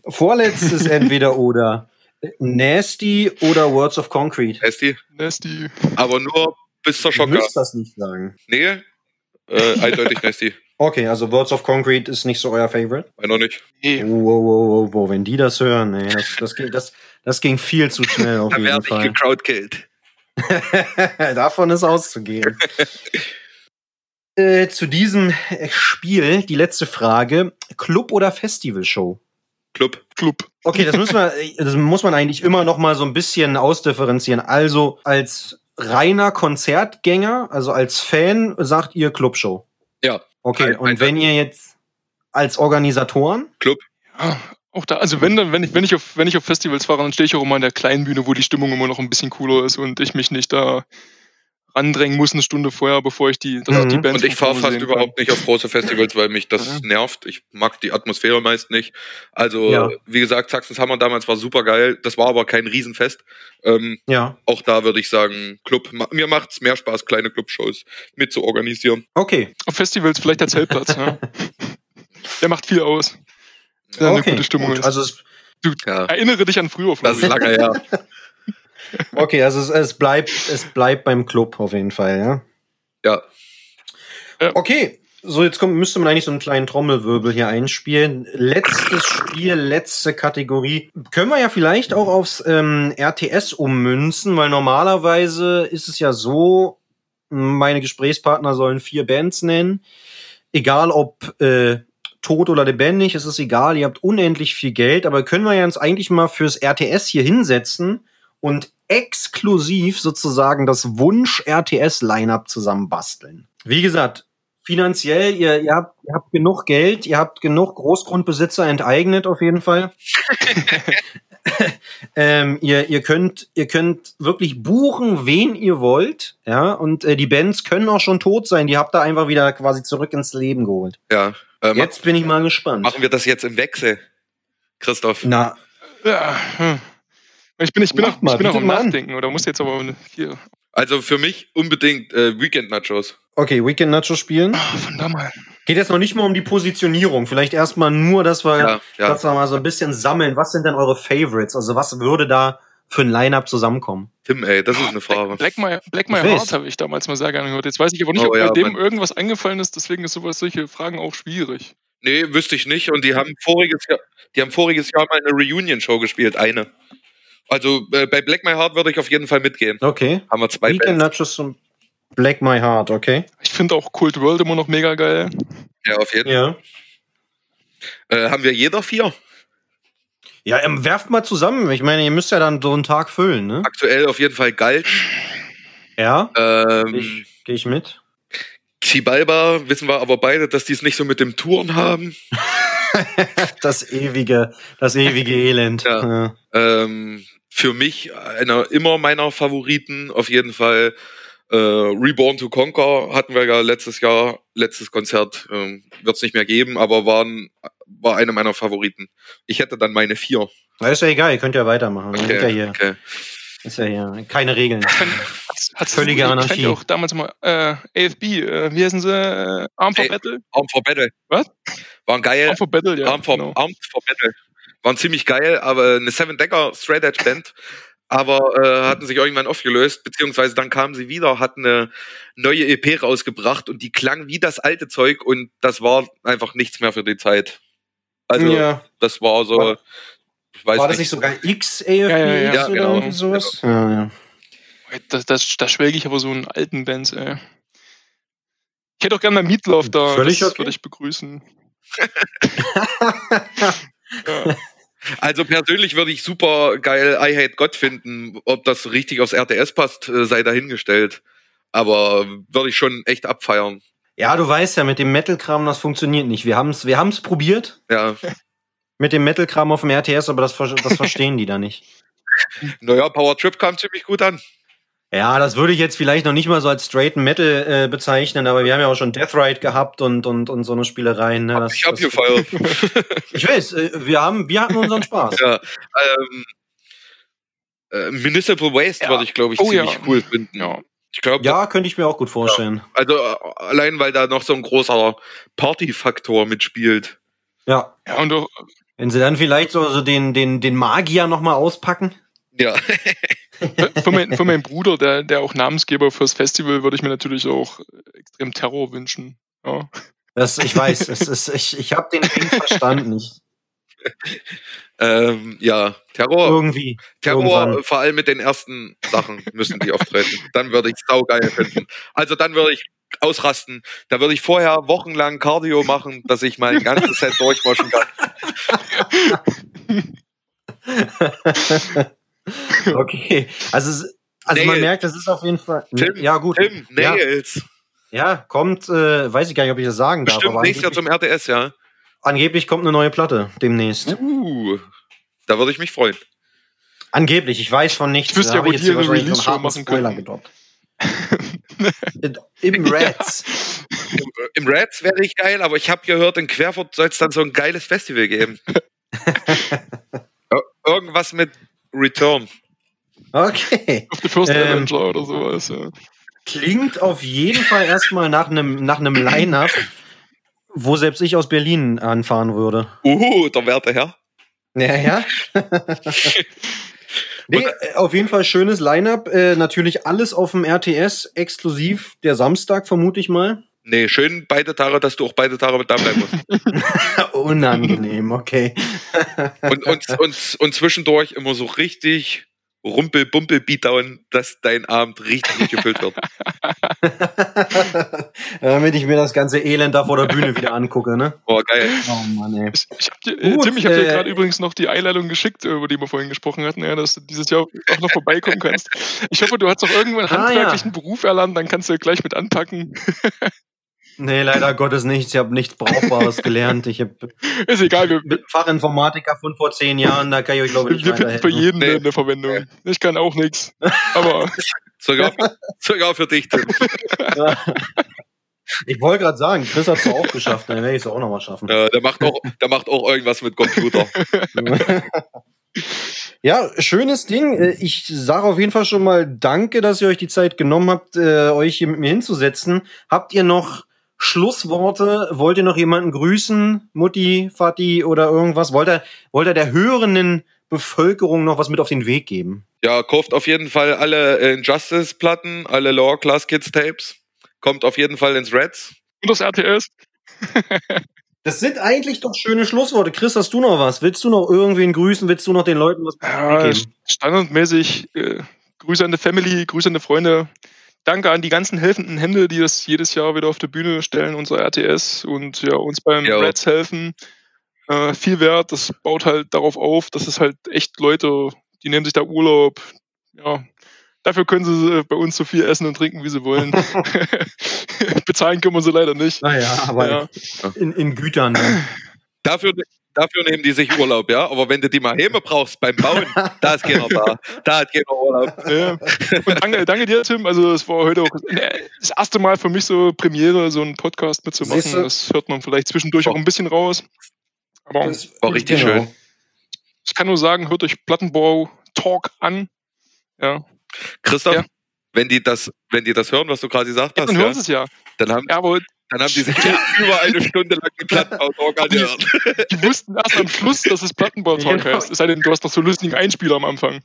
Vorletztes entweder oder. Nasty oder Words of Concrete. Esti, Nasty. aber nur bis zur Du Schocker. müsst das nicht sagen. Nee, äh, eindeutig Nesti. Okay, also Words of Concrete ist nicht so euer Favorite. War noch nicht. Nee. Wow, wow, wow, wow, wenn die das hören, nee, das, das, ging, das, das ging viel zu schnell auf Da jeden werde ich Fall. gecrowdkillt. Davon ist auszugehen. äh, zu diesem Spiel die letzte Frage: Club oder Festivalshow? Club. Club. Okay, das müssen wir, das muss man eigentlich immer noch mal so ein bisschen ausdifferenzieren. Also als reiner Konzertgänger, also als Fan, sagt ihr Clubshow. Ja. Okay, Ein- und ein- wenn ihr jetzt als Organisatoren, Ja, auch da, also wenn dann, wenn ich, wenn ich auf, wenn ich auf Festivals fahre, dann stehe ich auch immer an der kleinen Bühne, wo die Stimmung immer noch ein bisschen cooler ist und ich mich nicht da randrängen muss eine Stunde vorher, bevor ich die, dass Mhm. die Bands Und ich fahre fast überhaupt nicht auf große Festivals, weil mich das Ja. nervt. Ich mag die Atmosphäre meist nicht. Also, Ja. wie gesagt, Sachsens Hammer damals war super geil. Das war aber kein Riesenfest. Ähm, ja, auch da würde ich sagen, Club. Mir macht's mehr Spaß, kleine Clubshows mit zu organisieren. okay. Auf Festivals vielleicht der Zeltplatz, ja. Der macht viel aus. Ja, eine okay. gute Stimmung gut. ist. Also es, Ja, Erinnere dich an früher, das ist lange her. okay, also es, es bleibt, es bleibt beim Club auf jeden Fall, ja. Ja. Okay, so jetzt kommt, müsste man eigentlich so einen kleinen Trommelwirbel hier einspielen. Letztes Spiel, letzte Kategorie. Können wir ja vielleicht auch aufs ähm, RTS ummünzen, weil normalerweise ist es ja so, meine Gesprächspartner sollen vier Bands nennen. egal ob äh, tot oder lebendig, es ist egal, ihr habt unendlich viel Geld, aber können wir uns eigentlich mal fürs RTS hier hinsetzen und exklusiv sozusagen das Wunsch-RTS-Line-Up zusammenbasteln. Wie gesagt, finanziell, ihr, ihr, habt, ihr habt genug Geld, ihr habt genug Großgrundbesitzer enteignet auf jeden Fall. ähm, ihr, ihr könnt, ihr könnt wirklich buchen, wen ihr wollt, ja, und äh, die Bands können auch schon tot sein. Die habt ihr einfach wieder quasi zurück ins Leben geholt. Ja. Äh, Jetzt bin ich mal gespannt. Machen wir das jetzt im Wechsel, Christoph? Na, Ja, hm. Ich bin, ich bin Mach auch, mal, ich bin auch am an. Nachdenken, oder muss jetzt aber hier. Also für mich unbedingt äh, Weekend Nachos. okay, Weekend Nacho spielen. Ah, von da mal. Geht jetzt noch nicht mal um die Positionierung. Vielleicht erstmal nur, dass wir, Ja, ja. dass wir mal so ein bisschen sammeln. Was sind denn eure Favorites? Also was würde da für ein Line-Up zusammenkommen? Tim, ey, das ist eine Black, Frage. Black My, Black My Ich weiß. Heart habe ich damals mal sehr gerne gehört. Jetzt weiß ich aber nicht, Oh, ob ja, bei dem irgendwas eingefallen ist, deswegen ist sowas, solche Fragen auch schwierig. Nee, wüsste ich nicht. Und die haben voriges Jahr, die haben voriges Jahr mal eine Reunion-Show gespielt, eine. Also äh, bei Black My Heart würde ich auf jeden Fall mitgehen. Okay. Haben wir zwei Weekend. Nachos und Black My Heart, okay. Ich finde auch Cold World immer noch mega geil. Ja, auf jeden Ja. Äh, haben wir jeder vier? Ja, ähm, werft mal zusammen. Ich meine, ihr müsst ja dann so einen Tag füllen, ne? Aktuell auf jeden Fall Galt. Ja. Ähm, Ich, Gehe ich mit. Xibalba wissen wir aber beide, dass die es nicht so mit dem Touren haben. Das ewige, das ewige Elend. Ja. Ja. Ähm, für mich einer immer meiner Favoriten auf jeden Fall. Äh, Reborn to Conquer hatten wir ja letztes Jahr, letztes Konzert ähm, wird es nicht mehr geben, aber waren, war einer meiner Favoriten. Ich hätte dann meine vier. Na, Ist ja egal, ihr könnt ja weitermachen. Ist ja hier. okay. Ist ja hier. Keine Regeln. Hat Völlige Ich Anarchie. ja auch damals mal äh, AFB, äh, wie heißen sie? Äh, Arm for. Battle? Arm for Battle. Was? Waren geil. Arm for Battle, ja. Arm, for, genau. Arm for Battle. Waren ziemlich geil, aber eine Seven Decker Straight Edge Band. Aber äh, hatten sich irgendwann aufgelöst, beziehungsweise dann kamen sie wieder, hatten eine neue EP rausgebracht und die klang wie das alte Zeug und das war einfach nichts mehr für die Zeit. Also ja. das war so, War- ich weiß War das nicht. sogar XAFB Ja, ja, ja. Ja, oder genau. irgendwie sowas? Ja, ja. Das, das, da schwelge ich aber so in alten Bands, ey. Ich hätte auch gerne mal Meatloaf da. Völlig das okay. würde ich begrüßen. Also persönlich würde ich super geil I Hate God finden. Ob das richtig aufs RTS passt, äh, sei dahingestellt. Aber würde ich schon echt abfeiern. Ja, du weißt ja, mit dem Metal-Kram, das funktioniert nicht. Wir haben es wir haben's probiert Ja. mit dem Metal-Kram auf dem RTS, aber das, das verstehen die da nicht. Naja, Power Trip kam ziemlich gut an. Ja, das würde ich jetzt vielleicht noch nicht mal so als straight Metal äh, bezeichnen, aber wir haben ja auch schon Death Ride gehabt und, und, und so eine Spielereien. Ne? Das, ich hab das- gefeiert. Ich weiß, äh, wir, haben, wir hatten unseren Spaß. ja. Ähm, äh, Municipal Waste Ja. würde ich, glaube ich, Oh ja. ziemlich cool finden. Ja. Ich glaube, Ja, könnte ich mir auch gut vorstellen. also äh, allein weil da noch so ein großer Partyfaktor mitspielt. Ja. Ja, und auch, Wenn sie dann vielleicht so, so den, den, den Magier nochmal auspacken. Ja. für, mein, für meinen Bruder, der, der auch Namensgeber fürs Festival, würde ich mir natürlich auch extrem Terror wünschen. Ja. Das, ich weiß, es ist, ich, ich habe den Ding verstanden. Ich, ähm, ja, Terror, irgendwie. Terror, irgendwann. vor allem mit den ersten Sachen müssen die auftreten. Dann würde ich saugeil finden. Also dann würde ich ausrasten. Da würde ich vorher wochenlang Cardio machen, dass ich mein ganzes Set durchwaschen kann. okay. Also, also man merkt, das ist auf jeden Fall. Tim, ja, gut. Tim, ja, Nails. ja, kommt, äh, weiß ich gar nicht, ob ich das sagen darf, Bestimmt aber nächstes Jahr zum RTS, ja. angeblich kommt eine neue Platte demnächst. Uh, da würde ich mich freuen. Angeblich, ich weiß von nichts. Ich wüsste ja, wo ich die eine Release-Show machen Spoiler können. gedroppt. Im Reds. Im, Im Reds wäre ich geil, aber ich habe gehört, in Querfurt soll es dann so ein geiles Festival geben. Ir- Irgendwas mit Return. Okay. Auf the First Ähm. Avenger oder sowas. Ja. Klingt auf jeden Fall erstmal nach einem nach einem Line-Up, wo selbst ich aus Berlin anfahren würde. Uhu, der werte Herr. Ja, ja. nee, auf jeden Fall schönes Line-Up. Äh, natürlich alles auf dem RTS, exklusiv der Samstag, vermute ich mal. Nee, schön beide Tage, dass du auch beide Tage mit da bleiben musst. Unangenehm, okay. Und, und, und, und zwischendurch immer so richtig Rumpel-Bumpel-Beatdown, dass dein Abend richtig gut gefüllt wird. Damit ich mir das ganze Elend da vor der Bühne wieder angucke, ne? Oh, geil. Oh Mann, ey. Ich, ich hab dir, äh, Gut, Tim, ich habe dir äh, gerade übrigens noch die Einladung geschickt, über die wir vorhin gesprochen hatten, ja, dass du dieses Jahr auch noch vorbeikommen kannst. Ich hoffe, du hast auch irgendwann einen Ah, handwerklichen Beruf erlernt, dann kannst du gleich mit anpacken. Nee, leider Gottes nichts. Ich habe nichts Brauchbares gelernt. Ich habe Ist egal, wir, Fachinformatiker von vor zehn Jahren, da kann ich euch glaube ich nicht wir finden für jeden Nee. eine Verwendung. Ich kann auch nichts. Aber Sogar, sogar für dich, Tim. Ich wollte gerade sagen, Chris hat es auch geschafft, dann werde ich es auch nochmal schaffen. Ja, der, macht auch, der macht auch irgendwas mit Computer. Ja, schönes Ding. Äh, Ich sage auf jeden Fall schon mal Danke, dass ihr euch die Zeit genommen habt, äh, euch hier mit mir hinzusetzen. Habt ihr noch Schlussworte? Wollt ihr noch jemanden grüßen? Mutti, Vati oder irgendwas? Wollt ihr, wollt ihr der hörenden Bevölkerung noch was mit auf den Weg geben? Ja, kauft auf jeden Fall alle äh, Injustice-Platten, alle Law Class Kids Tapes. Kommt auf jeden Fall ins Reds. und das RTS. Das sind eigentlich doch schöne Schlussworte. Chris, hast du noch was? Willst du noch irgendwen grüßen? Willst du noch den Leuten was Ja, geben? standardmäßig äh, Grüße an die Family, Grüße an die Freunde. Danke an die ganzen helfenden Hände, die das jedes Jahr wieder auf die Bühne stellen, unser RTS und ja, uns beim Ja. Reds helfen. Äh, viel wert, das baut halt darauf auf, dass es halt echt Leute, die nehmen sich da Urlaub. Ja, dafür können sie äh, bei uns so viel essen und trinken, wie sie wollen. Bezahlen können wir sie leider nicht. Naja, aber Ja. in, in Gütern. Dann. Dafür, dafür nehmen die sich Urlaub, ja. Aber wenn du die mal Häme brauchst beim Bauen, da ist keiner da. Da hat keiner Urlaub. Ja. Und danke, danke dir, Tim. Also es war heute auch das erste Mal für mich so Premiere, so einen Podcast mitzumachen. Das hört man vielleicht zwischendurch auch ein bisschen raus. Aber Das- War richtig genau. schön. ich kann nur sagen, hört euch Plattenbau Talk an. Ja, Christoph, Ja. wenn die das, wenn die das hören, was du gerade gesagt ja hast, dann ja, hören sie es ja. dann haben, ja. Aber dann haben die sich über eine Stunde lang die Plattenbau angehört. die wussten erst am Schluss, dass es Plattenbau Talk Genau. heißt. Es sei denn, du hast doch so lustigen Einspieler am Anfang.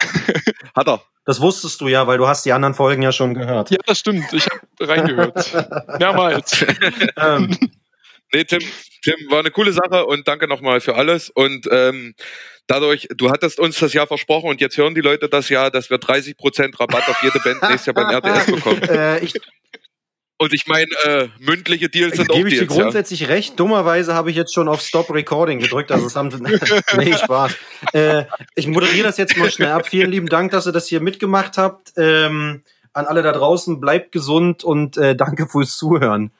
Hat er. Das wusstest du ja, weil du hast die anderen Folgen ja schon gehört. Ja, das stimmt. Ich habe reingehört. Mehrmals. Ähm, Nee, Tim, Tim, war eine coole Sache und danke nochmal für alles. Und ähm, dadurch, du hattest uns das Jahr versprochen und jetzt hören die Leute das Jahr, dass wir 30% Rabatt auf jede Band nächstes Jahr beim RTS bekommen. äh, ich Und ich meine, äh, mündliche Deals sind auch gebe ich dir Deals, ja. grundsätzlich recht. Dummerweise habe ich jetzt schon auf Stop Recording gedrückt. Also es haben nee, Spaß. Äh, ich moderiere das jetzt mal schnell ab. Vielen lieben Dank, dass ihr das hier mitgemacht habt. Ähm, an alle da draußen, bleibt gesund und äh, danke fürs Zuhören.